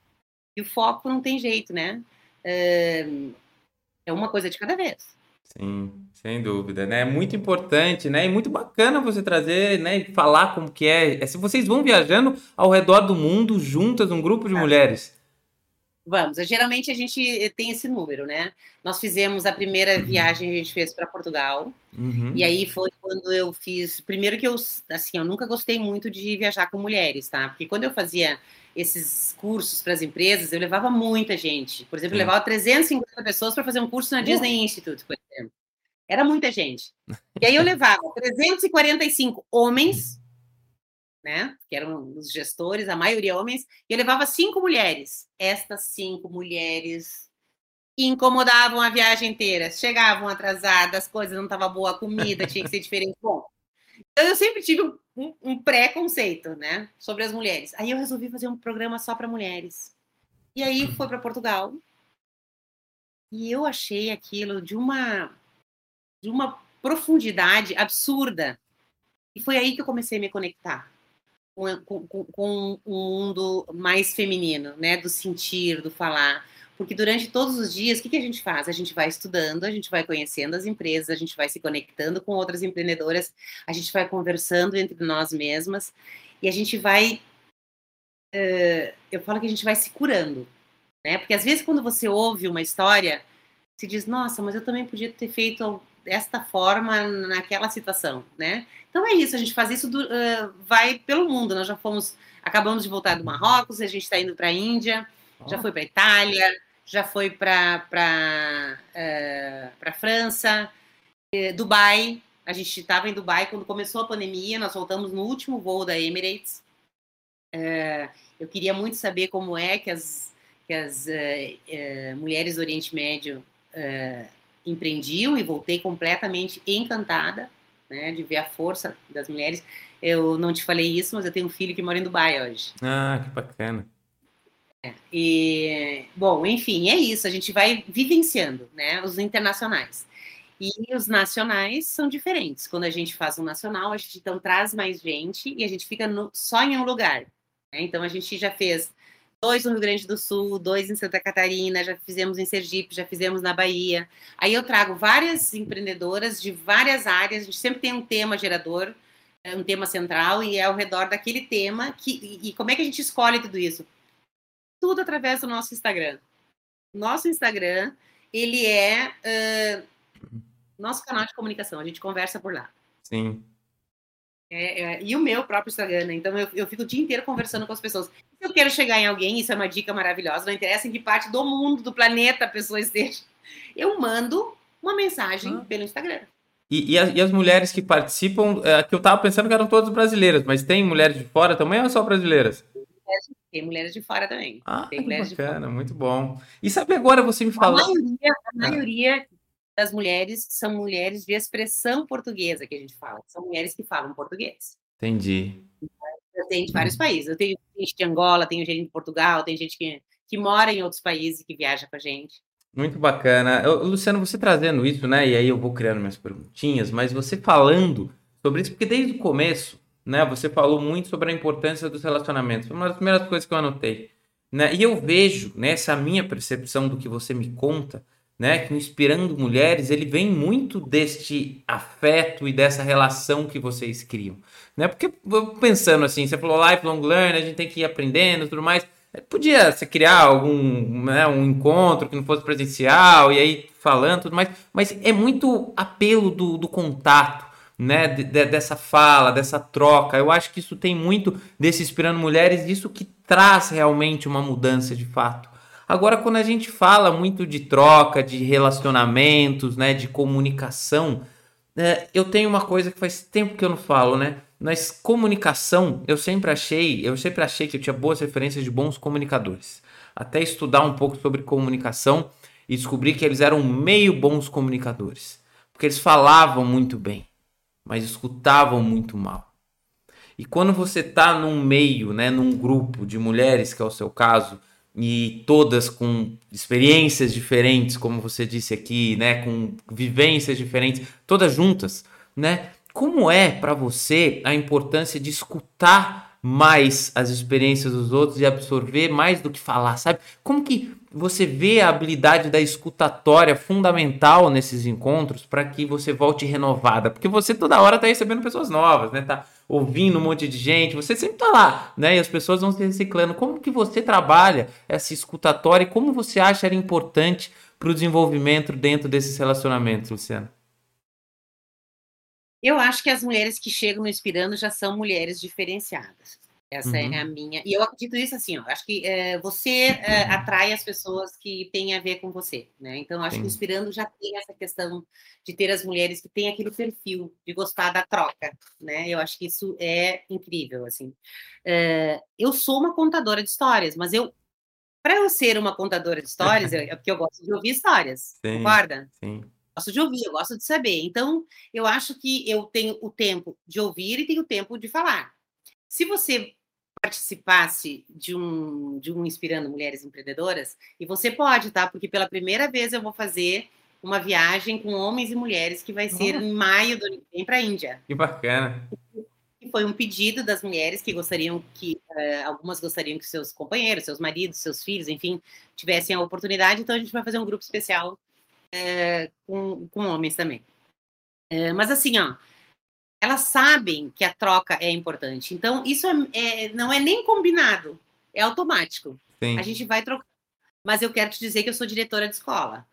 E o foco não tem jeito, né? É uma coisa de cada vez. Sim, sem dúvida, né? É muito importante, né? E muito bacana você trazer, né? E falar como que é. é. Se vocês vão viajando ao redor do mundo juntas, um grupo de é. mulheres. Vamos, geralmente a gente tem esse número, né? Nós fizemos a primeira uhum. viagem, a gente fez para Portugal, uhum. e aí foi quando eu fiz. Primeiro que eu, assim, eu nunca gostei muito de viajar com mulheres, tá? Porque quando eu fazia esses cursos para as empresas, eu levava muita gente. Por exemplo, eu levava 350 pessoas para fazer um curso na Disney Institute, por exemplo. Era muita gente. E aí eu levava 345 homens né? Que eram os gestores, a maioria homens, e eu levava cinco mulheres. Estas cinco mulheres incomodavam a viagem inteira, chegavam atrasadas, as coisas não estavam boa, a comida tinha que ser diferente. Bom, então eu sempre tive um, um, pré-conceito, né, sobre as mulheres. Aí eu resolvi fazer um programa só para mulheres. E aí foi para Portugal. E eu achei aquilo de uma de uma profundidade absurda. E foi aí que eu comecei a me conectar com, com, com um mundo mais feminino, né? Do sentir, do falar. Porque durante todos os dias, o que, que a gente faz? A gente vai estudando, a gente vai conhecendo as empresas, a gente vai se conectando com outras empreendedoras, a gente vai conversando entre nós mesmas e a gente vai. Uh, eu falo que a gente vai se curando, né? Porque às vezes, quando você ouve uma história, se diz, nossa, mas eu também podia ter feito desta forma naquela situação, né? Então é isso, a gente faz isso, do, uh, vai pelo mundo. Nós já fomos, acabamos de voltar do Marrocos, a gente está indo para a Índia, oh. já foi para a Itália, já foi para para uh, para França, uh, Dubai. A gente estava em Dubai quando começou a pandemia. Nós voltamos no último voo da Emirates. Eh, eu queria muito saber como é que as que as mulheres do Oriente Médio empreendiam e voltei completamente encantada, né, de ver a força das mulheres. Eu não te falei isso, mas eu tenho um filho que mora em Dubai hoje. Ah, que bacana. É, e, bom, enfim, é isso. A gente vai vivenciando, né, os internacionais. E os nacionais são diferentes. Quando a gente faz um nacional, a gente então traz mais gente e a gente fica no, só em um lugar. Né? Então a gente já fez dois no Rio Grande do Sul, dois em Santa Catarina, já fizemos em Sergipe, já fizemos na Bahia. Aí eu trago várias empreendedoras de várias áreas, a gente sempre tem um tema gerador, é, um tema central, e é ao redor daquele tema. Que, e como é que a gente escolhe tudo isso? Tudo através do nosso Instagram. Nosso Instagram, ele é uh, nosso canal de comunicação, a gente conversa por lá. Sim. É, é, e o meu próprio Instagram, né? Então eu, eu fico o dia inteiro conversando com as pessoas. Se eu quero chegar em alguém, isso é uma dica maravilhosa, não interessa em que parte do mundo, do planeta a pessoa esteja, eu mando uma mensagem ah. pelo Instagram. E, e, as, e, as, mulheres que participam, é, que eu tava pensando que eram todas brasileiras, mas tem mulheres de fora também ou só brasileiras? Tem mulheres de fora também. Ah, tem mulheres bacana, muito bom. E sabe agora você me falou... A maioria, a maioria das mulheres são mulheres de expressão portuguesa, que a gente fala. São mulheres que falam português. Entendi. Tem de vários países. Eu tenho gente de Angola, tenho gente de Portugal, tem gente que, que mora em outros países que viaja com a gente. Muito bacana. Eu, Luciano, você trazendo isso, né? E aí eu vou criando minhas perguntinhas, mas você falando sobre isso, porque desde o começo, né? Você falou muito sobre a importância dos relacionamentos. Foi uma das primeiras coisas que eu anotei. Né? E eu vejo, nessa né, minha percepção do que você me conta, né, que Inspirando Mulheres, ele vem muito deste afeto e dessa relação que vocês criam, né? Porque pensando assim, você falou lifelong learning, a gente tem que ir aprendendo, tudo mais. É, podia você criar algum, né, um encontro que não fosse presencial e aí falando tudo mais, mas é muito apelo do, do contato, né, de, de, dessa fala, dessa troca. Eu acho que isso tem muito desse Inspirando Mulheres, isso que traz realmente uma mudança de fato. Agora, quando a gente fala muito de troca, de relacionamentos, né, de comunicação, é, eu tenho uma coisa que faz tempo que eu não falo, né? Mas comunicação, eu sempre achei, eu sempre achei que eu tinha boas referências de bons comunicadores. Até estudar um pouco sobre comunicação e descobri que eles eram meio bons comunicadores, porque eles falavam muito bem, mas escutavam muito mal. E quando você está num meio, né, num grupo de mulheres, que é o seu caso, e todas com experiências diferentes, como você disse aqui, né, com vivências diferentes, todas juntas, né? Como é para você a importância de escutar mais as experiências dos outros e absorver mais do que falar, sabe? Como que você vê a habilidade da escutatória fundamental nesses encontros para que você volte renovada? Porque você toda hora está recebendo pessoas novas, né? Tá ouvindo um monte de gente, você sempre está lá, né? E as pessoas vão se reciclando. Como que você trabalha essa escutatória e como você acha ela importante para o desenvolvimento dentro desses relacionamentos, Luciana? Eu acho que as mulheres que chegam no Inspirando já são mulheres diferenciadas. Essa uhum. é a minha. E eu acredito isso assim, ó. Acho que é, você é, atrai as pessoas que têm a ver com você, né? Então, acho Sim. que o Inspirando já tem essa questão de ter as mulheres que têm aquele perfil de gostar da troca, né? Eu acho que isso é incrível, assim. É, eu sou uma contadora de histórias, mas eu, para eu ser uma contadora de histórias, é porque eu gosto de ouvir histórias, Sim. concorda? Sim gosto de ouvir, eu gosto de saber. Então, eu acho que eu tenho o tempo de ouvir e tenho o tempo de falar. Se você participasse de um, de um Inspirando Mulheres Empreendedoras, e você pode, tá? Porque pela primeira vez eu vou fazer uma viagem com homens e mulheres que vai ser em maio do ano que vem para a Índia. Que bacana. E foi um pedido das mulheres que gostariam que uh, algumas gostariam que seus companheiros, seus maridos, seus filhos, enfim, tivessem a oportunidade. Então a gente vai fazer um grupo especial uh, com, com homens também. Uh, mas assim, ó, elas sabem que a troca é importante. Então, isso é, é, não é nem combinado, é automático. Sim. A gente vai trocar. Mas eu quero te dizer que eu sou diretora de escola.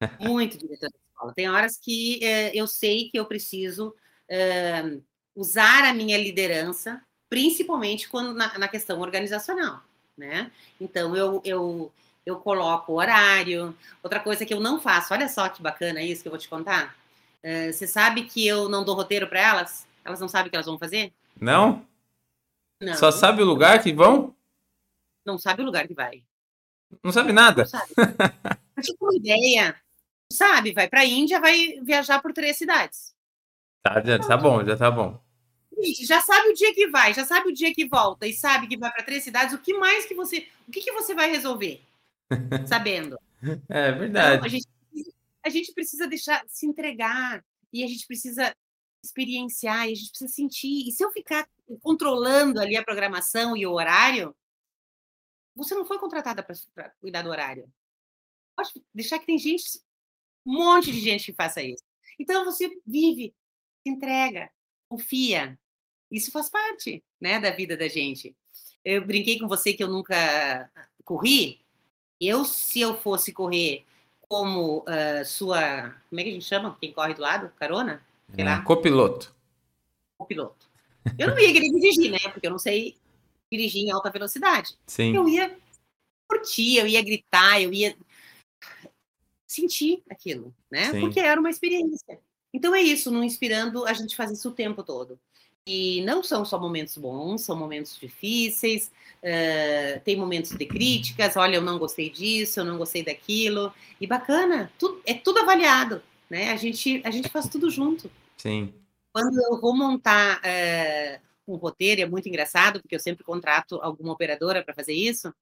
Muito diretora de escola. Tem horas que é, eu sei que eu preciso é, usar a minha liderança, principalmente quando na, na questão organizacional. Né? Então, eu, eu, eu coloco o horário. Outra coisa que eu não faço, olha só que bacana isso que eu vou te contar é, você sabe que eu não dou roteiro para elas? Elas não sabem o que elas vão fazer? Não? Não. Só sabe o lugar que vão? Não sabe o lugar que vai. Não sabe nada? Não sabe. tipo uma ideia. Sabe, vai para a Índia, vai viajar por três cidades. Tá, já tá bom, já tá bom. Já sabe o dia que vai, já sabe o dia que volta e sabe que vai para três cidades. O que mais que você, o que, que você vai resolver? Sabendo. É verdade. Então, a gente a gente precisa deixar se entregar e a gente precisa experienciar e a gente precisa sentir. E se eu ficar controlando ali a programação e o horário, você não foi contratada para cuidar do horário. Pode deixar que tem gente, um monte de gente que faça isso. Então você vive, se entrega, confia. Isso faz parte, né, da vida da gente. Eu brinquei com você que eu nunca corri. Eu, se eu fosse correr como uh, sua. Como é que a gente chama? Quem corre do lado? Carona? Sei lá. Copiloto. Copiloto. Eu não ia querer dirigir, né? Porque eu não sei dirigir em alta velocidade. Sim. Eu ia curtir, eu ia gritar, eu ia sentir aquilo, né? Sim. Porque era uma experiência. Então é isso, no Inspirando, a gente faz isso o tempo todo. E não são só momentos bons, são momentos difíceis, uh, tem momentos de críticas, olha, eu não gostei disso, eu não gostei daquilo. E bacana, tudo, é tudo avaliado, né? A gente, a gente faz tudo junto. Sim. Quando eu vou montar uh, um roteiro, é muito engraçado, porque eu sempre contrato alguma operadora para fazer isso,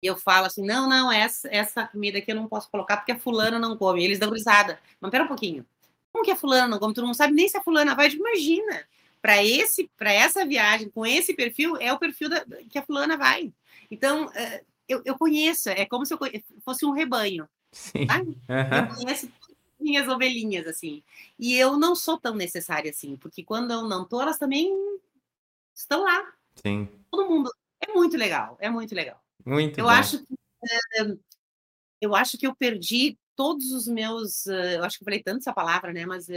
e eu falo assim, não, não, essa, essa comida aqui eu não posso colocar porque a fulana não come. E eles dão risada. Mas pera um pouquinho. Como que a fulana não come? Tu não sabe nem se a fulana vai. Imagina para esse para essa viagem com esse perfil é o perfil da, que a fulana vai. Então uh, eu, eu conheço, é como se eu fosse um rebanho. Sim. Uhum. Eu conheço minhas ovelhinhas assim. E eu não sou tão necessária assim, porque quando eu não tô, elas também estão lá. Sim. Todo mundo é muito legal, é muito legal. Muito. Eu bom. acho que uh, eu acho que eu perdi todos os meus, uh, eu acho que eu falei tanto essa palavra, né? Mas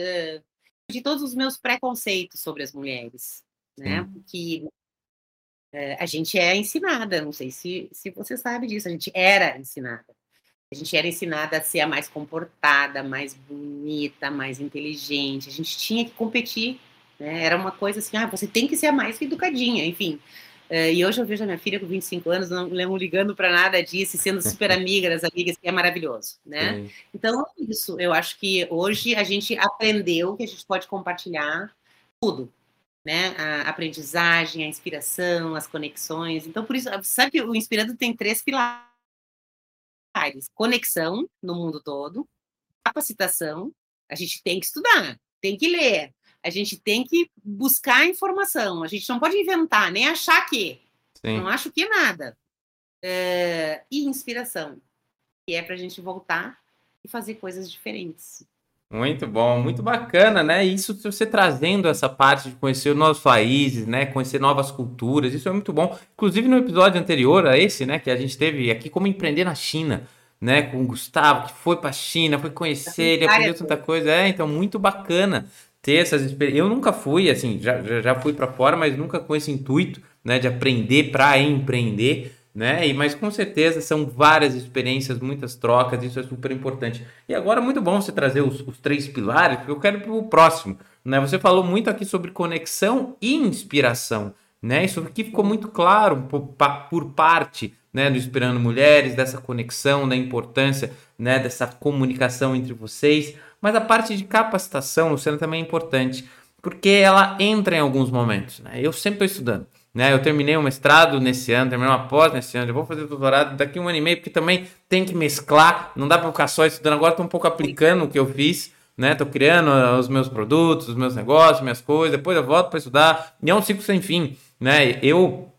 de todos os meus preconceitos sobre as mulheres, né? Sim. Porque é, a gente é ensinada, não sei se, se você sabe disso, a gente era ensinada. A gente era ensinada a ser a mais comportada, mais bonita, mais inteligente. A gente tinha que competir, né? Era uma coisa assim, ah, você tem que ser a mais educadinha, enfim. Uh, e hoje eu vejo a minha filha com 25 anos, não, não ligando para nada disso, sendo super amiga das amigas, que é maravilhoso, né? Sim. Então, é isso. Eu acho que hoje a gente aprendeu que a gente pode compartilhar tudo, né? A aprendizagem, a inspiração, as conexões. Então, por isso, sabe que o Inspirando tem três pilares: conexão no mundo todo, capacitação, a gente tem que estudar, tem que ler, a gente tem que buscar informação, a gente não pode inventar, nem achar que. Sim. Não acho que nada. É, e inspiração, que é para a gente voltar e fazer coisas diferentes. Muito bom, muito bacana, né? Isso você trazendo essa parte de conhecer novos países, né? Conhecer novas culturas, isso é muito bom. Inclusive no episódio anterior a esse, né? Que a gente teve aqui como empreender na China, né? Com o Gustavo, que foi para a China, foi conhecer, ele aprendeu tanta coisa. É, então muito bacana ter essas experiências. Eu nunca fui, assim, já, já fui para fora, mas nunca com esse intuito, né? De aprender para empreender né? E, mas com certeza são várias experiências, muitas trocas, isso é super importante. E agora muito bom você trazer os, os três pilares, porque eu quero para o próximo. Né? Você falou muito aqui sobre conexão e inspiração. Né? Isso aqui ficou muito claro por, por parte né, do Inspirando Mulheres, dessa conexão, da importância né, dessa comunicação entre vocês. Mas a parte de capacitação, Luciana, também é importante, porque ela entra em alguns momentos. Né? Eu sempre estou estudando. Né? Eu terminei um mestrado nesse ano, terminei uma pós nesse ano, eu vou fazer doutorado daqui um ano e meio, porque também tem que mesclar, não dá para ficar só estudando. Agora estou um pouco aplicando o que eu fiz, né? Tô criando uh, os meus produtos, os meus negócios, minhas coisas, depois eu volto para estudar, e é um ciclo sem fim, né? Eu,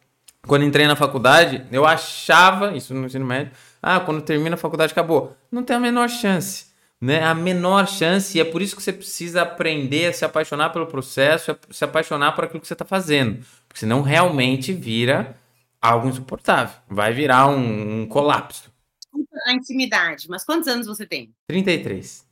quando entrei na faculdade, eu achava, isso no ensino médio, ah, quando termina a faculdade acabou. Não tem a menor chance né? A menor chance, e é por isso que você precisa aprender a se apaixonar pelo processo, a se apaixonar por aquilo que você está fazendo. Porque senão realmente vira algo insuportável. Vai virar um, um colapso. A intimidade, mas quantos anos você tem? 33.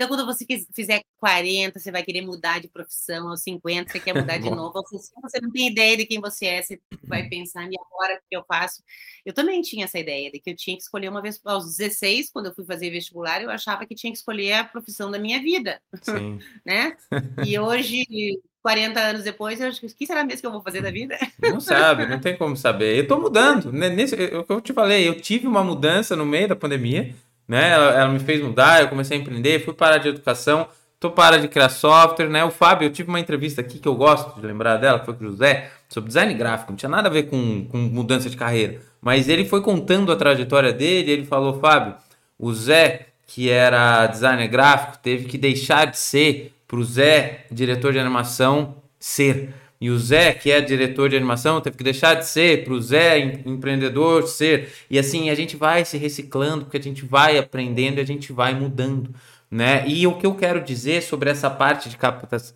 Então, quando você fizer 40, você vai querer mudar de profissão, aos 50, você quer mudar de novo, aos 60, você não tem ideia de quem você é, você vai pensar, e agora o que eu faço? Eu também tinha essa ideia de que eu tinha que escolher uma vez, aos 16, quando eu fui fazer vestibular, eu achava que tinha que escolher a profissão da minha vida, Sim. né? E hoje, 40 anos depois, eu acho que o que será mesmo que eu vou fazer da vida? Não sabe, não tem como saber. Eu tô mudando, né? Nesse, eu, eu te falei, eu tive uma mudança no meio da pandemia, né? Ela, ela, me fez mudar, eu comecei a empreender, fui parar de educação, tô para de criar software, né? O Fábio, eu tive uma entrevista aqui que eu gosto de lembrar dela, que foi com o José, sobre design gráfico, não tinha nada a ver com, com mudança de carreira, mas ele foi contando a trajetória dele, ele falou, Fábio, o Zé, que era designer gráfico, teve que deixar de ser para o Zé, diretor de animação, ser. E o Zé, que é diretor de animação, teve que deixar de ser para o Zé, empreendedor, ser. E assim, a gente vai se reciclando, porque a gente vai aprendendo e a gente vai mudando. Né? E o que eu quero dizer sobre essa parte de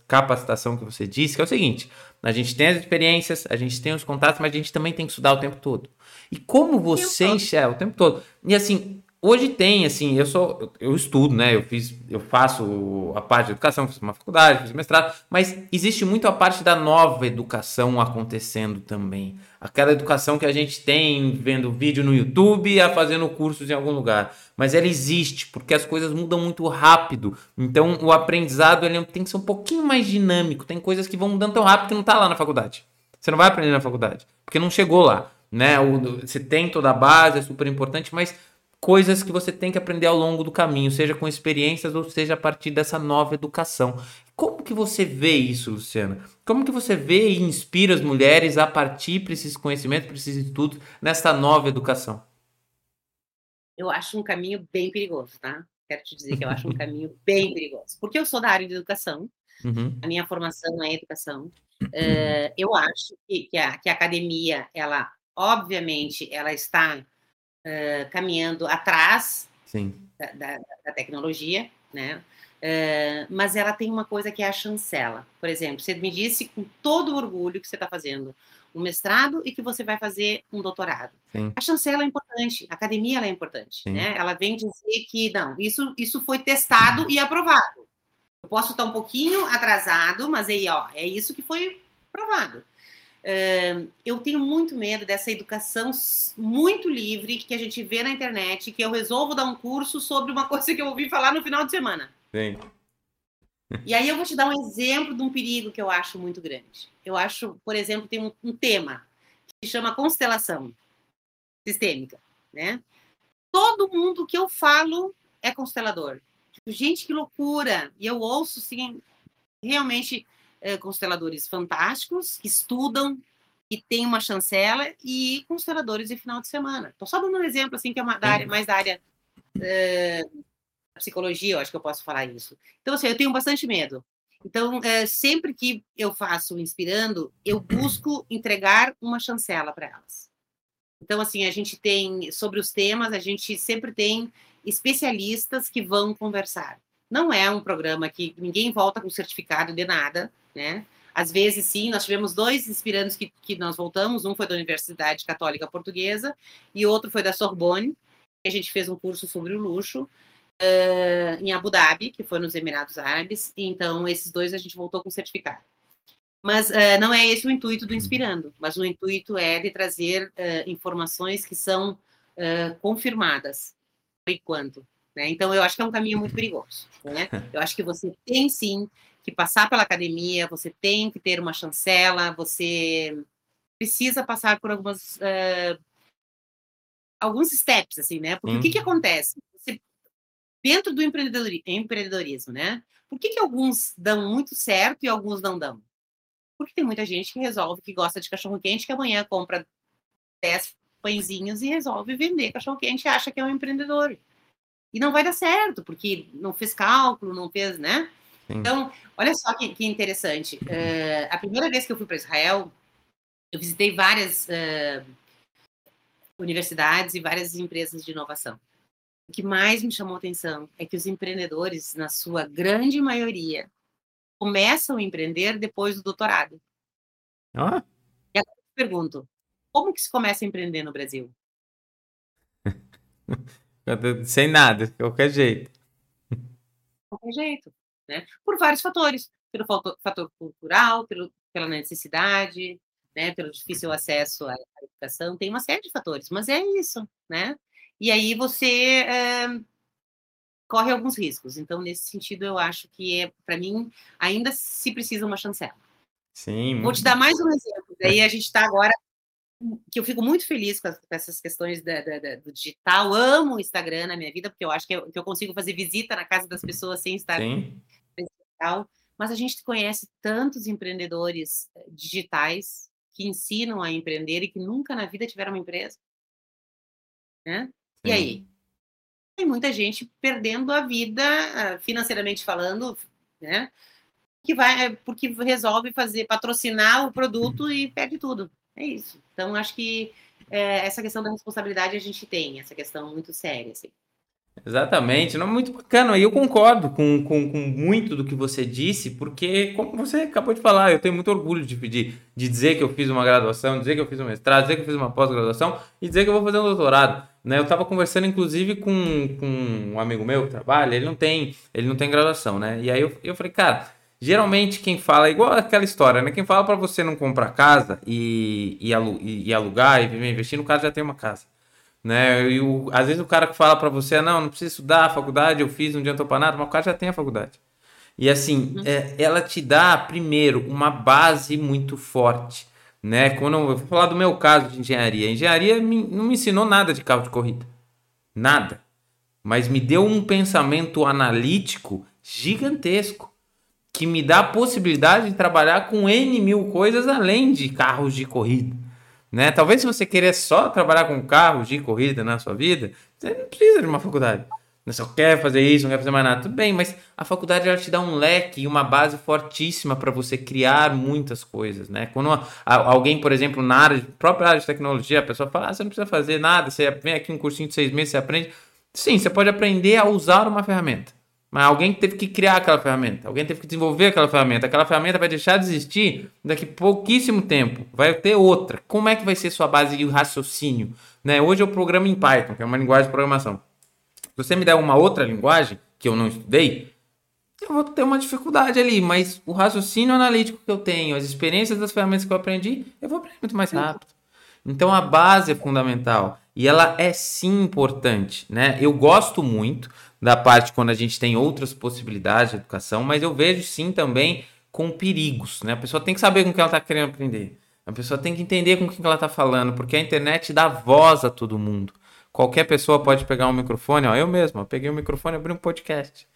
capacitação que você disse, que é o seguinte: a gente tem as experiências, a gente tem os contatos, mas a gente também tem que estudar o tempo todo. E como você enxerga o tempo todo? E assim, Hoje tem, assim, eu sou, eu estudo, né? Eu fiz, eu faço a parte de educação, fiz uma faculdade, fiz mestrado, mas existe muito a parte da nova educação acontecendo também. Aquela educação que a gente tem vendo vídeo no YouTube a fazendo cursos em algum lugar. Mas ela existe, porque as coisas mudam muito rápido. Então o aprendizado ele tem que ser um pouquinho mais dinâmico. Tem coisas que vão mudando tão rápido que não está lá na faculdade. Você não vai aprender na faculdade, porque não chegou lá. Né? O, você tem toda a base, é super importante, mas coisas que você tem que aprender ao longo do caminho, seja com experiências ou seja a partir dessa nova educação. Como que você vê isso, Luciana? Como que você vê e inspira as mulheres a partir para esses conhecimentos, para esses estudos, nessa nova educação? Eu acho um caminho bem perigoso, tá? Quero te dizer que eu acho um caminho bem perigoso. Porque eu sou da área de educação, uhum. a minha formação é educação. Uh, eu acho que, que, a, que a academia, ela, obviamente, ela está uh, caminhando atrás da, da, da, tecnologia, né? Uh, mas ela tem uma coisa que é a chancela. Por exemplo, você me disse com todo orgulho que você está fazendo um mestrado e que você vai fazer um doutorado. Sim. A chancela é importante, a academia é importante, né? Ela vem dizer que não, isso isso foi testado e aprovado. Eu posso estar um pouquinho atrasado, mas aí ó, é isso que foi provado eu tenho muito medo dessa educação muito livre que a gente vê na internet, que eu resolvo dar um curso sobre uma coisa que eu ouvi falar no final de semana. Sim. E aí eu vou te dar um exemplo de um perigo que eu acho muito grande. Eu acho, por exemplo, tem um, um tema que se chama constelação sistêmica, né? Todo mundo que eu falo é constelador. Gente, que loucura! E eu ouço, sim, realmente é, consteladores fantásticos que estudam, e tem uma chancela e consteladores de final de semana. Estou só dando um exemplo, assim, que é uma da área, mais da área uh, psicologia, eu acho que eu posso falar isso. Então, assim, eu tenho bastante medo. Então, uh, sempre que eu faço Inspirando, eu busco entregar uma chancela para elas. Então, assim, a gente tem, sobre os temas, a gente sempre tem especialistas que vão conversar. Não é um programa que ninguém volta com certificado de nada, né? Às vezes, sim, nós tivemos dois inspirandos que, que nós voltamos, um foi da Universidade Católica Portuguesa e outro foi da Sorbonne, a gente fez um curso sobre o luxo uh, em Abu Dhabi, que foi nos Emirados Árabes, então esses dois a gente voltou com certificado. Mas uh, não é esse o intuito do Inspirando, mas o intuito é de trazer uh, informações que são confirmadas, por enquanto. Né? Então, eu acho que é um caminho muito perigoso. Né? Eu acho que você tem sim que passar pela academia, você tem que ter uma chancela, você precisa passar por algumas uh, alguns steps, assim, né? Porque hum. o que, que acontece? Você, dentro do empreendedorismo, né? Por que, que alguns dão muito certo e alguns não dão? Porque tem muita gente que resolve que gosta de cachorro quente, que amanhã compra 10 pãezinhos e resolve vender cachorro quente e acha que é um empreendedor. E não vai dar certo, porque não fez cálculo, não fez, né? Sim. Então, olha só que, que interessante. Uh, a primeira vez que eu fui para Israel, eu visitei várias uh, universidades e várias empresas de inovação. O que mais me chamou atenção é que os empreendedores, na sua grande maioria, começam a empreender depois do doutorado. Ah. E agora eu pergunto, como que se começa a empreender no Brasil? Sem nada, de qualquer jeito. De qualquer jeito né? Por vários fatores, pelo fator, cultural, pelo, pela necessidade, né? Pelo difícil acesso à, educação, tem uma série de fatores, mas é isso, né? E aí você é, corre alguns riscos. Então, nesse sentido, eu acho que é, para mim ainda se precisa uma chancela. Sim. Vou te dar mais um exemplo. Daí a gente está agora que eu fico muito feliz com, essas questões da, da, da, do digital. Amo o Instagram na minha vida, porque eu acho que eu, que eu consigo fazer visita na casa das pessoas sem estar Sim. presencial. Mas a gente conhece tantos empreendedores eh, digitais que ensinam a empreender e que nunca na vida tiveram uma empresa. Né? E aí? Tem muita gente perdendo a vida ah, financeiramente falando, né? Que vai eh, porque resolve fazer patrocinar o produto e perde tudo. É isso. Então, acho que é, essa questão da responsabilidade a gente tem, essa questão muito séria, assim. Exatamente, não muito bacana. E eu concordo com, com, com, muito do que você disse, porque, como você acabou de falar, eu tenho muito orgulho de, de, de dizer que eu fiz uma graduação, dizer que eu fiz um mestrado, dizer que eu fiz uma pós-graduação e dizer que eu vou fazer um doutorado. Né? Eu estava conversando, inclusive, com, com um amigo meu que trabalha, ele não tem, ele não tem graduação, né? E aí eu, eu falei, cara, Geralmente quem fala, igual aquela história, né? Quem fala para você não comprar casa e, e, alugar e viver investindo, o cara já tem uma casa. Né? E o, às vezes o cara que fala para você, não, não precisa estudar a faculdade, eu fiz, não adiantou para nada, mas o cara já tem a faculdade. E assim, uhum. é, ela te dá, primeiro, uma base muito forte. Né? Quando eu, eu vou falar do meu caso de engenharia. A engenharia me, não me ensinou nada de carro de corrida. Nada. Mas me deu um pensamento analítico gigantesco que me dá a possibilidade de trabalhar com N mil coisas além de carros de corrida. Né? Talvez se você querer só trabalhar com carros de corrida na sua vida, você não precisa de uma faculdade. Você só quer fazer isso, não quer fazer mais nada. Tudo bem, mas a faculdade ela te dá um leque e uma base fortíssima para você criar muitas coisas, né? Quando a, a, alguém, por exemplo, na área, própria área de tecnologia, a pessoa fala, ah, você não precisa fazer nada, você vem aqui um cursinho de seis meses, você aprende. Sim, você pode aprender a usar uma ferramenta. Mas alguém teve que criar aquela ferramenta, alguém teve que desenvolver aquela ferramenta. Aquela ferramenta vai deixar de existir daqui pouquíssimo tempo. Vai ter outra. Como é que vai ser sua base de raciocínio? Né? Hoje eu programo em Python, que é uma linguagem de programação. Se você me der uma outra linguagem que eu não estudei, eu vou ter uma dificuldade ali, mas o raciocínio analítico que eu tenho, as experiências das ferramentas que eu aprendi, eu vou aprender muito mais rápido. Então a base é fundamental e ela é sim importante, né? Eu gosto muito da parte quando a gente tem outras possibilidades de educação, mas eu vejo sim também com perigos, né? A pessoa tem que saber com o que ela está querendo aprender. A pessoa tem que entender com o que ela está falando, porque a internet dá voz a todo mundo. Qualquer pessoa pode pegar um microfone, ó, eu mesmo, peguei um microfone abri um podcast,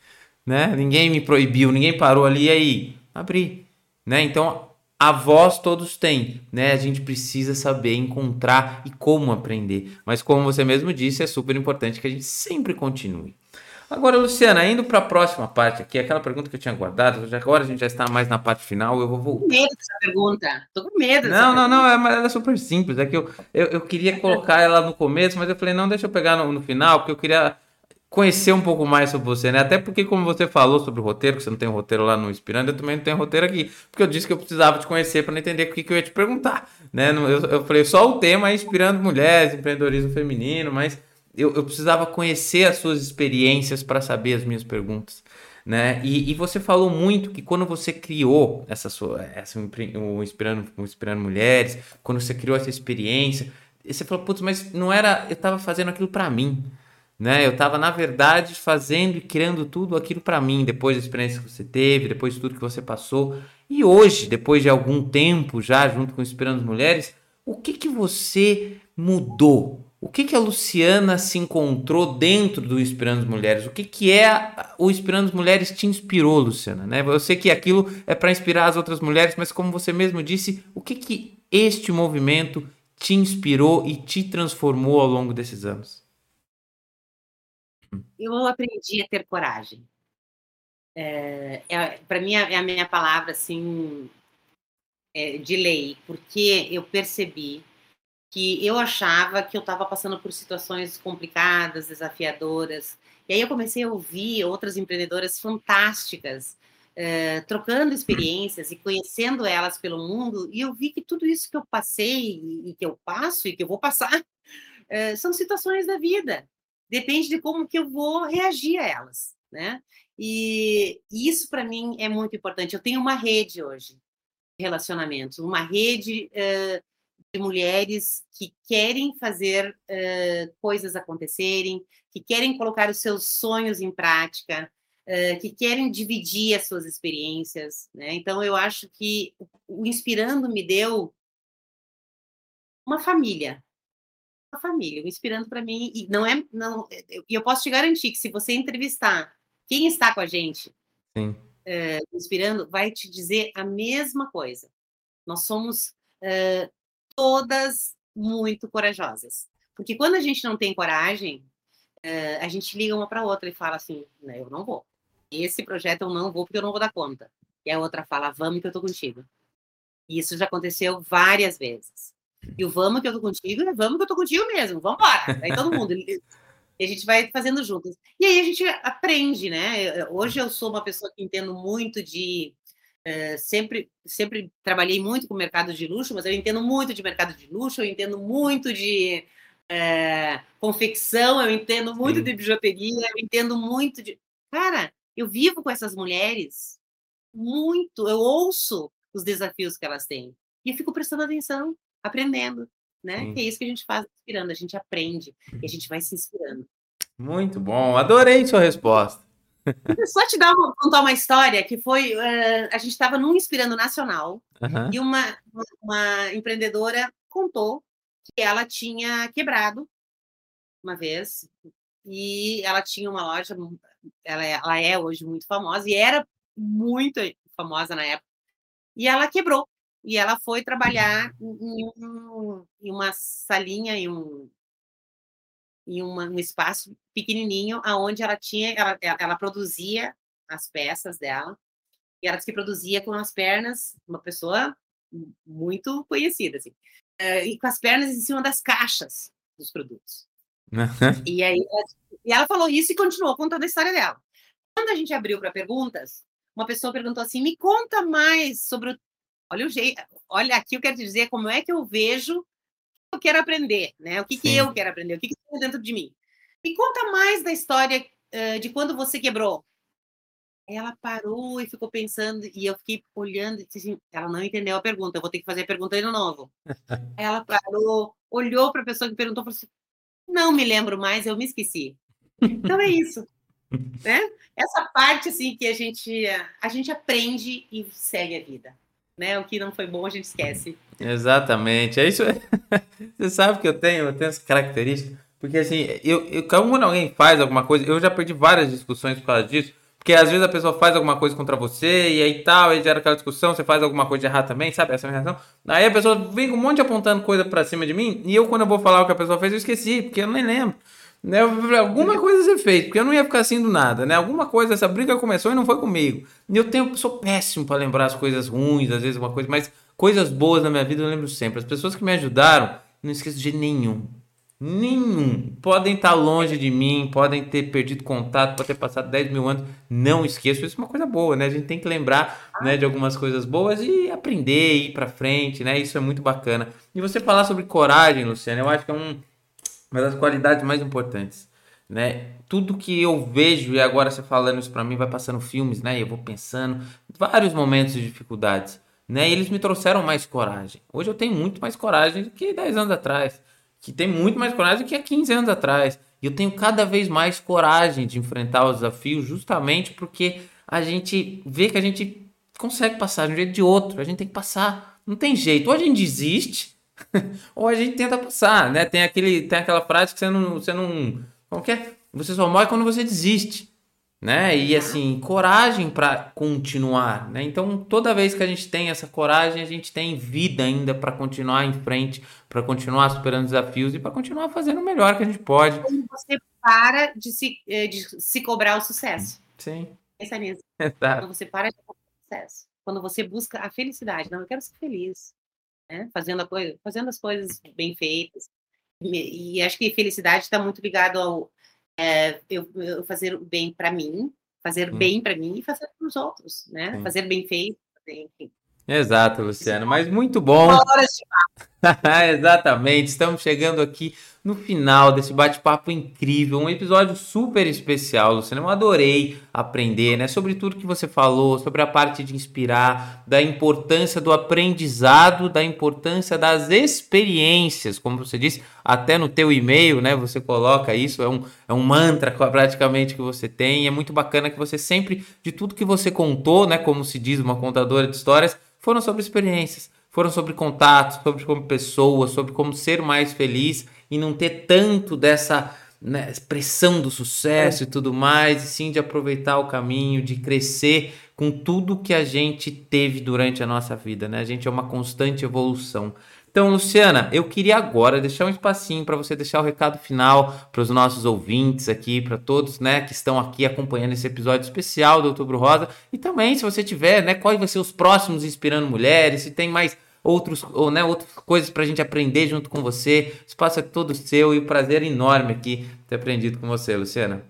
né? Ninguém me proibiu, ninguém parou ali e aí, abri, né? Então, a voz todos têm, né? A gente precisa saber encontrar e como aprender. Mas como você mesmo disse, é super importante que a gente sempre continue. Agora, Luciana, indo para a próxima parte aqui, aquela pergunta que eu tinha guardado, agora a gente já está mais na parte final, eu vou voltar. Tô com medo dessa pergunta. Tô com medo Não, não, não, é, ela é super simples. É que eu, eu, eu, queria colocar ela no começo, mas eu falei, não, deixa eu pegar no, no final, porque eu queria conhecer um pouco mais sobre você, né? Até porque, como você falou sobre o roteiro, que você não tem um roteiro lá no Inspirando, eu também não tenho roteiro aqui. Porque eu disse que eu precisava te conhecer para entender o que, que eu ia te perguntar, né? Eu, eu falei, só o tema é Inspirando Mulheres, empreendedorismo feminino, mas eu, eu precisava conhecer as suas experiências para saber as minhas perguntas. Né? E, e, você falou muito que quando você criou essa sua, essa, o, Inspirando, o Inspirando Mulheres, quando você criou essa experiência, você falou, putz, mas não era, eu estava fazendo aquilo para mim, né? Eu estava na verdade fazendo e criando tudo aquilo para mim, depois da experiência que você teve, depois de tudo que você passou. E hoje, depois de algum tempo já junto com Inspirando Mulheres, o que que você mudou? O que, que a Luciana se encontrou dentro do Inspirando Mulheres? O que, que é o Inspirando Mulheres te inspirou, Luciana? Né? Eu sei que aquilo é para inspirar as outras mulheres, mas como você mesmo disse, o que, que este movimento te inspirou e te transformou ao longo desses anos? Eu aprendi a ter coragem. É, é para mim, é a minha palavra assim, é, de lei, porque eu percebi que eu achava que eu estava passando por situações complicadas, desafiadoras. E aí eu comecei a ouvir outras empreendedoras fantásticas, eh, trocando experiências e conhecendo elas pelo mundo, e eu vi que tudo isso que eu passei e, que eu passo e que eu vou passar eh, são situações da vida. Depende de como que eu vou reagir a elas, né? E, isso para mim é muito importante. Eu tenho uma rede hoje relacionamentos, uma rede uh, de mulheres que querem fazer uh, coisas acontecerem, que querem colocar os seus sonhos em prática, uh, que querem dividir as suas experiências. Né? Então, eu acho que o Inspirando me deu uma família. Uma família, o Inspirando para mim, e não é. Não, e eu posso te garantir que se você entrevistar quem está com a gente, uh, Inspirando, vai te dizer a mesma coisa. Nós somos Uh, todas muito corajosas. Porque quando a gente não tem coragem, uh, a gente liga uma para outra e fala assim: né, eu não vou. Esse projeto eu não vou porque eu não vou dar conta. E a outra fala: vamos que eu tô contigo. E isso já aconteceu várias vezes. E o vamos que eu tô contigo é vamos que eu tô contigo mesmo, vamos embora. Aí todo mundo. E a gente vai fazendo juntos. E aí a gente aprende, né? Hoje eu sou uma pessoa que entendo muito de é, sempre, sempre trabalhei muito com mercado de luxo, mas eu entendo muito de mercado de luxo, eu entendo muito de é, confecção, eu entendo muito Sim. de bijuteria, eu entendo muito de. Cara, eu vivo com essas mulheres muito, eu ouço os desafios que elas têm e eu fico prestando atenção, aprendendo, né? Sim. Que é isso que a gente faz inspirando, a gente aprende e a gente vai se inspirando. Muito bom, adorei sua resposta. Só te dar uma, contar uma história que foi. Uh, a gente estava num Inspirando Nacional uhum. e uma, uma empreendedora contou que ela tinha quebrado uma vez e ela tinha uma loja, ela é, ela é hoje muito famosa e era muito famosa na época. E ela quebrou. E ela foi trabalhar em, um, em uma salinha, em um, em uma, um espaço pequenininho, aonde ela tinha, ela, ela produzia as peças dela, e ela disse que produzia com as pernas, uma pessoa muito conhecida, assim, eh, e com as pernas em cima das caixas dos produtos. e aí, ela, e ela falou isso e continuou contando a história dela. Quando a gente abriu para perguntas, uma pessoa perguntou assim: me conta mais sobre o. Olha o jeito, olha aqui eu quero te dizer como é que eu vejo eu quero aprender, né? O que, que eu quero aprender, o que, que tem dentro de mim. Me conta mais da história uh, de quando você quebrou. Ela parou e ficou pensando, e eu fiquei olhando, e disse assim, ela não entendeu a pergunta, eu vou ter que fazer a pergunta de novo. ela parou, olhou para a pessoa que perguntou, falou assim, não me lembro mais, eu me esqueci. Então é isso. né? Essa parte assim que a gente a gente aprende e segue a vida né? O que não foi bom a gente esquece. Exatamente. É isso. Você sabe que eu tenho, eu tenho essa característica, porque assim, eu, eu quando alguém faz alguma coisa, eu já perdi várias discussões por causa disso, Porque às vezes a pessoa faz alguma coisa contra você e aí tal, aí gera aquela discussão, você faz alguma coisa de errado também, sabe? Essa é a minha reação. Aí a pessoa vem com um monte apontando coisa pra cima de mim e eu, quando eu vou falar o que a pessoa fez, eu esqueci, porque eu nem lembro. Né? Alguma coisa você fez, porque eu não ia ficar assim do nada, né? Alguma coisa, essa briga começou e não foi comigo. E eu tenho, sou péssimo para lembrar as coisas ruins, às vezes uma coisa, mas coisas boas na minha vida eu lembro sempre. As pessoas que me ajudaram, não esqueço de nenhum. Nenhum. Podem estar longe de mim, podem ter perdido contato, pode ter passado 10 mil anos. Não esqueço. Isso é uma coisa boa, né? A gente tem que lembrar né, de algumas coisas boas e aprender, ir para frente, né? Isso é muito bacana. E você falar sobre coragem, Luciano, eu acho que é um uma das qualidades mais importantes, né? Tudo que eu vejo e agora você falando isso para mim vai passando filmes, né? E eu vou pensando vários momentos de dificuldades, né? E eles me trouxeram mais coragem. Hoje eu tenho muito mais coragem do que 10 anos atrás, que tem muito mais coragem do que há 15 anos atrás. E eu tenho cada vez mais coragem de enfrentar os desafios, justamente porque a gente vê que a gente consegue passar de um jeito de outro. A gente tem que passar. Não tem jeito. Ou a gente desiste, ou a gente tenta passar, né? Tem, aquele, tem aquela frase que você não, você não. Como que é? Você só morre quando você desiste. Né? E assim, coragem para continuar, né? Então, toda vez que a gente tem essa coragem, a gente tem vida ainda para continuar em frente, para continuar superando desafios e para continuar fazendo o melhor que a gente pode. Quando você para de se, eh, de se cobrar o sucesso. Sim. Pensa nisso. Exato. Quando você para de cobrar o sucesso. Quando você busca a felicidade. Não, eu quero ser feliz né? fazendo, coisa, fazendo as coisas bem feitas. E, e acho que felicidade está muito ligado ao é, eu, eu, fazer o bem para mim, fazer hum. bem para mim e fazer para os outros, né? Fazer bem feito, enfim. Exato, Luciano, mas muito bom. Exatamente, estamos chegando aqui no final desse bate-papo incrível, um episódio super especial, Luciano. Eu adorei aprender, né, sobre tudo que você falou, sobre a parte de inspirar, da importância do aprendizado, da importância das experiências, como você disse, até no teu e-mail, né, você coloca isso, é um, é um mantra praticamente que você tem, é muito bacana que você sempre, de tudo que você contou, né, como se diz uma contadora de histórias, foram sobre experiências, foram sobre contatos, sobre como pessoa, sobre como ser mais feliz e não ter tanto dessa né, pressão do sucesso é. e tudo mais, e sim de aproveitar o caminho, de crescer com tudo que a gente teve durante a nossa vida, né? A gente é uma constante evolução. Então, Luciana, eu queria agora deixar um espacinho para você deixar o recado final para os nossos ouvintes aqui, para todos, né, que estão aqui acompanhando esse episódio especial do Outubro Rosa. E também, se você tiver, né, quais vão ser os próximos inspirando mulheres, se tem mais outros, ou, né, outras coisas para a gente aprender junto com você. O espaço é todo seu e o prazer enorme aqui ter aprendido com você, Luciana.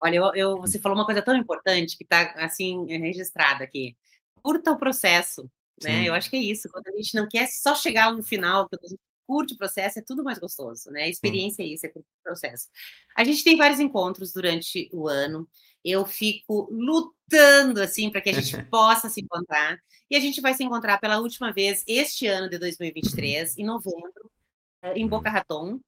Olha, eu, eu, você falou uma coisa tão importante que está assim registrada aqui. Curta o processo, né? Eu acho que é isso. Quando a gente não quer só chegar no final, quando a gente curte o processo, é tudo mais gostoso, né? A experiência Sim. é isso, é curtir o processo. A gente tem vários encontros durante o ano. Eu fico lutando assim para que a gente possa se encontrar. E a gente vai se encontrar pela última vez este ano de 2023, em novembro, eh, em Boca Raton,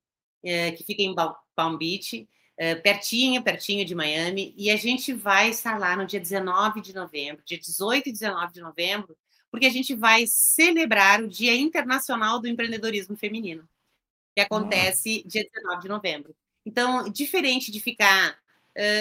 eh, que fica em Palm Beach, eh, pertinho, pertinho de Miami. E a gente vai estar lá no dia 19 de novembro, dia 18 e 19 de novembro, porque a gente vai celebrar o Dia Internacional do Empreendedorismo Feminino, que acontece dia 19 de novembro. Então, diferente de ficar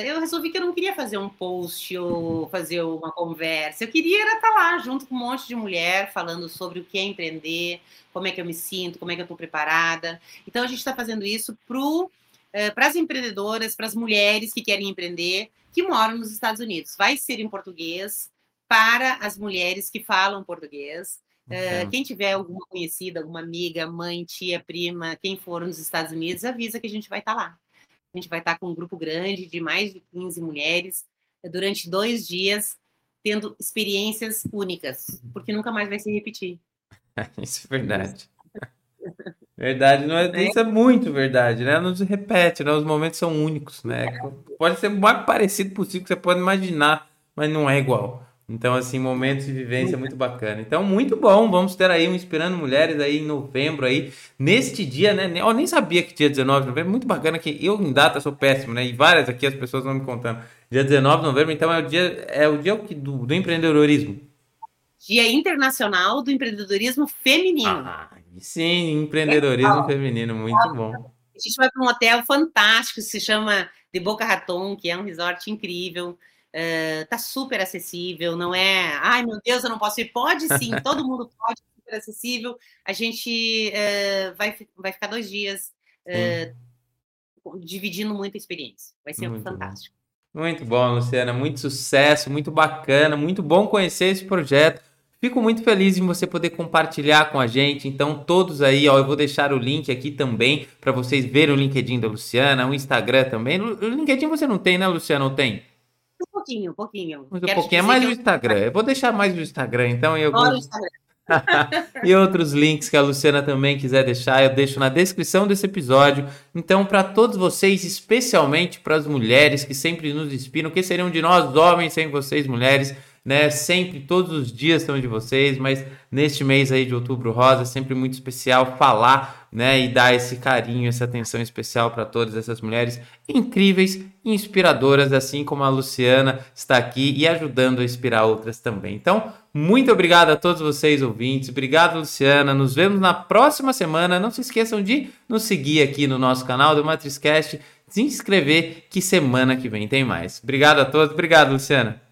eu resolvi que eu não queria fazer um post ou fazer uma conversa. Eu queria estar tá lá junto com um monte de mulher falando sobre o que é empreender, como é que eu me sinto, como é que eu estou preparada. Então a gente está fazendo isso para as empreendedoras, para as mulheres que querem empreender, que moram nos Estados Unidos. Vai ser em português para as mulheres que falam português. Uh, quem tiver alguma conhecida, alguma amiga, mãe, tia, prima, quem for nos Estados Unidos, avisa que a gente vai estar tá lá. A gente vai estar com um grupo grande de mais de 15 mulheres eh, durante dois dias, tendo experiências únicas, porque nunca mais vai se repetir. Isso é verdade. Verdade, não é, isso é muito verdade, né? Não se repete, né? Os momentos são únicos, né? Pode ser o mais parecido possível que você pode imaginar, mas não é igual. Então, assim, momentos de vivência muito bacana. Então, muito bom. Vamos ter aí um Inspirando Mulheres aí em novembro aí. Neste dia, né? Eu nem sabia que dia 19 de novembro. Muito bacana que eu em data sou péssimo, né? E várias aqui as pessoas vão me contando. Dia 19 de novembro, então é o dia, é o dia do, do empreendedorismo. Dia Internacional do Empreendedorismo Feminino. Ah, sim, empreendedorismo é, feminino, muito bom. A gente vai para um hotel fantástico, se chama de Boca Raton, que é um resort incrível Uh, tá super acessível, não é? Ai, meu Deus, eu não posso ir. Pode sim, todo mundo pode, super acessível. A gente uh, vai, vai ficar dois dias uh, dividindo muita experiência. Vai ser muito fantástico. Bom. Muito bom, Luciana. Muito sucesso, muito bacana, muito bom conhecer esse projeto. Fico muito feliz em você poder compartilhar com a gente. Então, todos aí, ó, eu vou deixar o link aqui também para vocês verem o LinkedIn da Luciana, o Instagram também. O LinkedIn você não tem, né, Luciana? Não tem? Um pouquinho, um pouquinho. Mas um pouquinho é mais o Instagram. Eu vou deixar mais o Instagram, então. Eu vou... e outros links que a Luciana também quiser deixar, eu deixo na descrição desse episódio. Então, para todos vocês, especialmente para as mulheres que sempre nos inspiram, que seriam de nós homens sem vocês, mulheres? Né? Sempre, todos os dias são de vocês, mas neste mês aí de outubro rosa é sempre muito especial falar, né? E dar esse carinho, essa atenção especial para todas essas mulheres incríveis, inspiradoras, assim como a Luciana está aqui e ajudando a inspirar outras também. Então, muito obrigado a todos vocês ouvintes, obrigado Luciana, nos vemos na próxima semana. Não se esqueçam de nos seguir aqui no nosso canal do MatrizCast, se inscrever que semana que vem tem mais. Obrigado a todos, obrigado Luciana.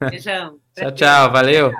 Beijão. tchau, tchau. Valeu.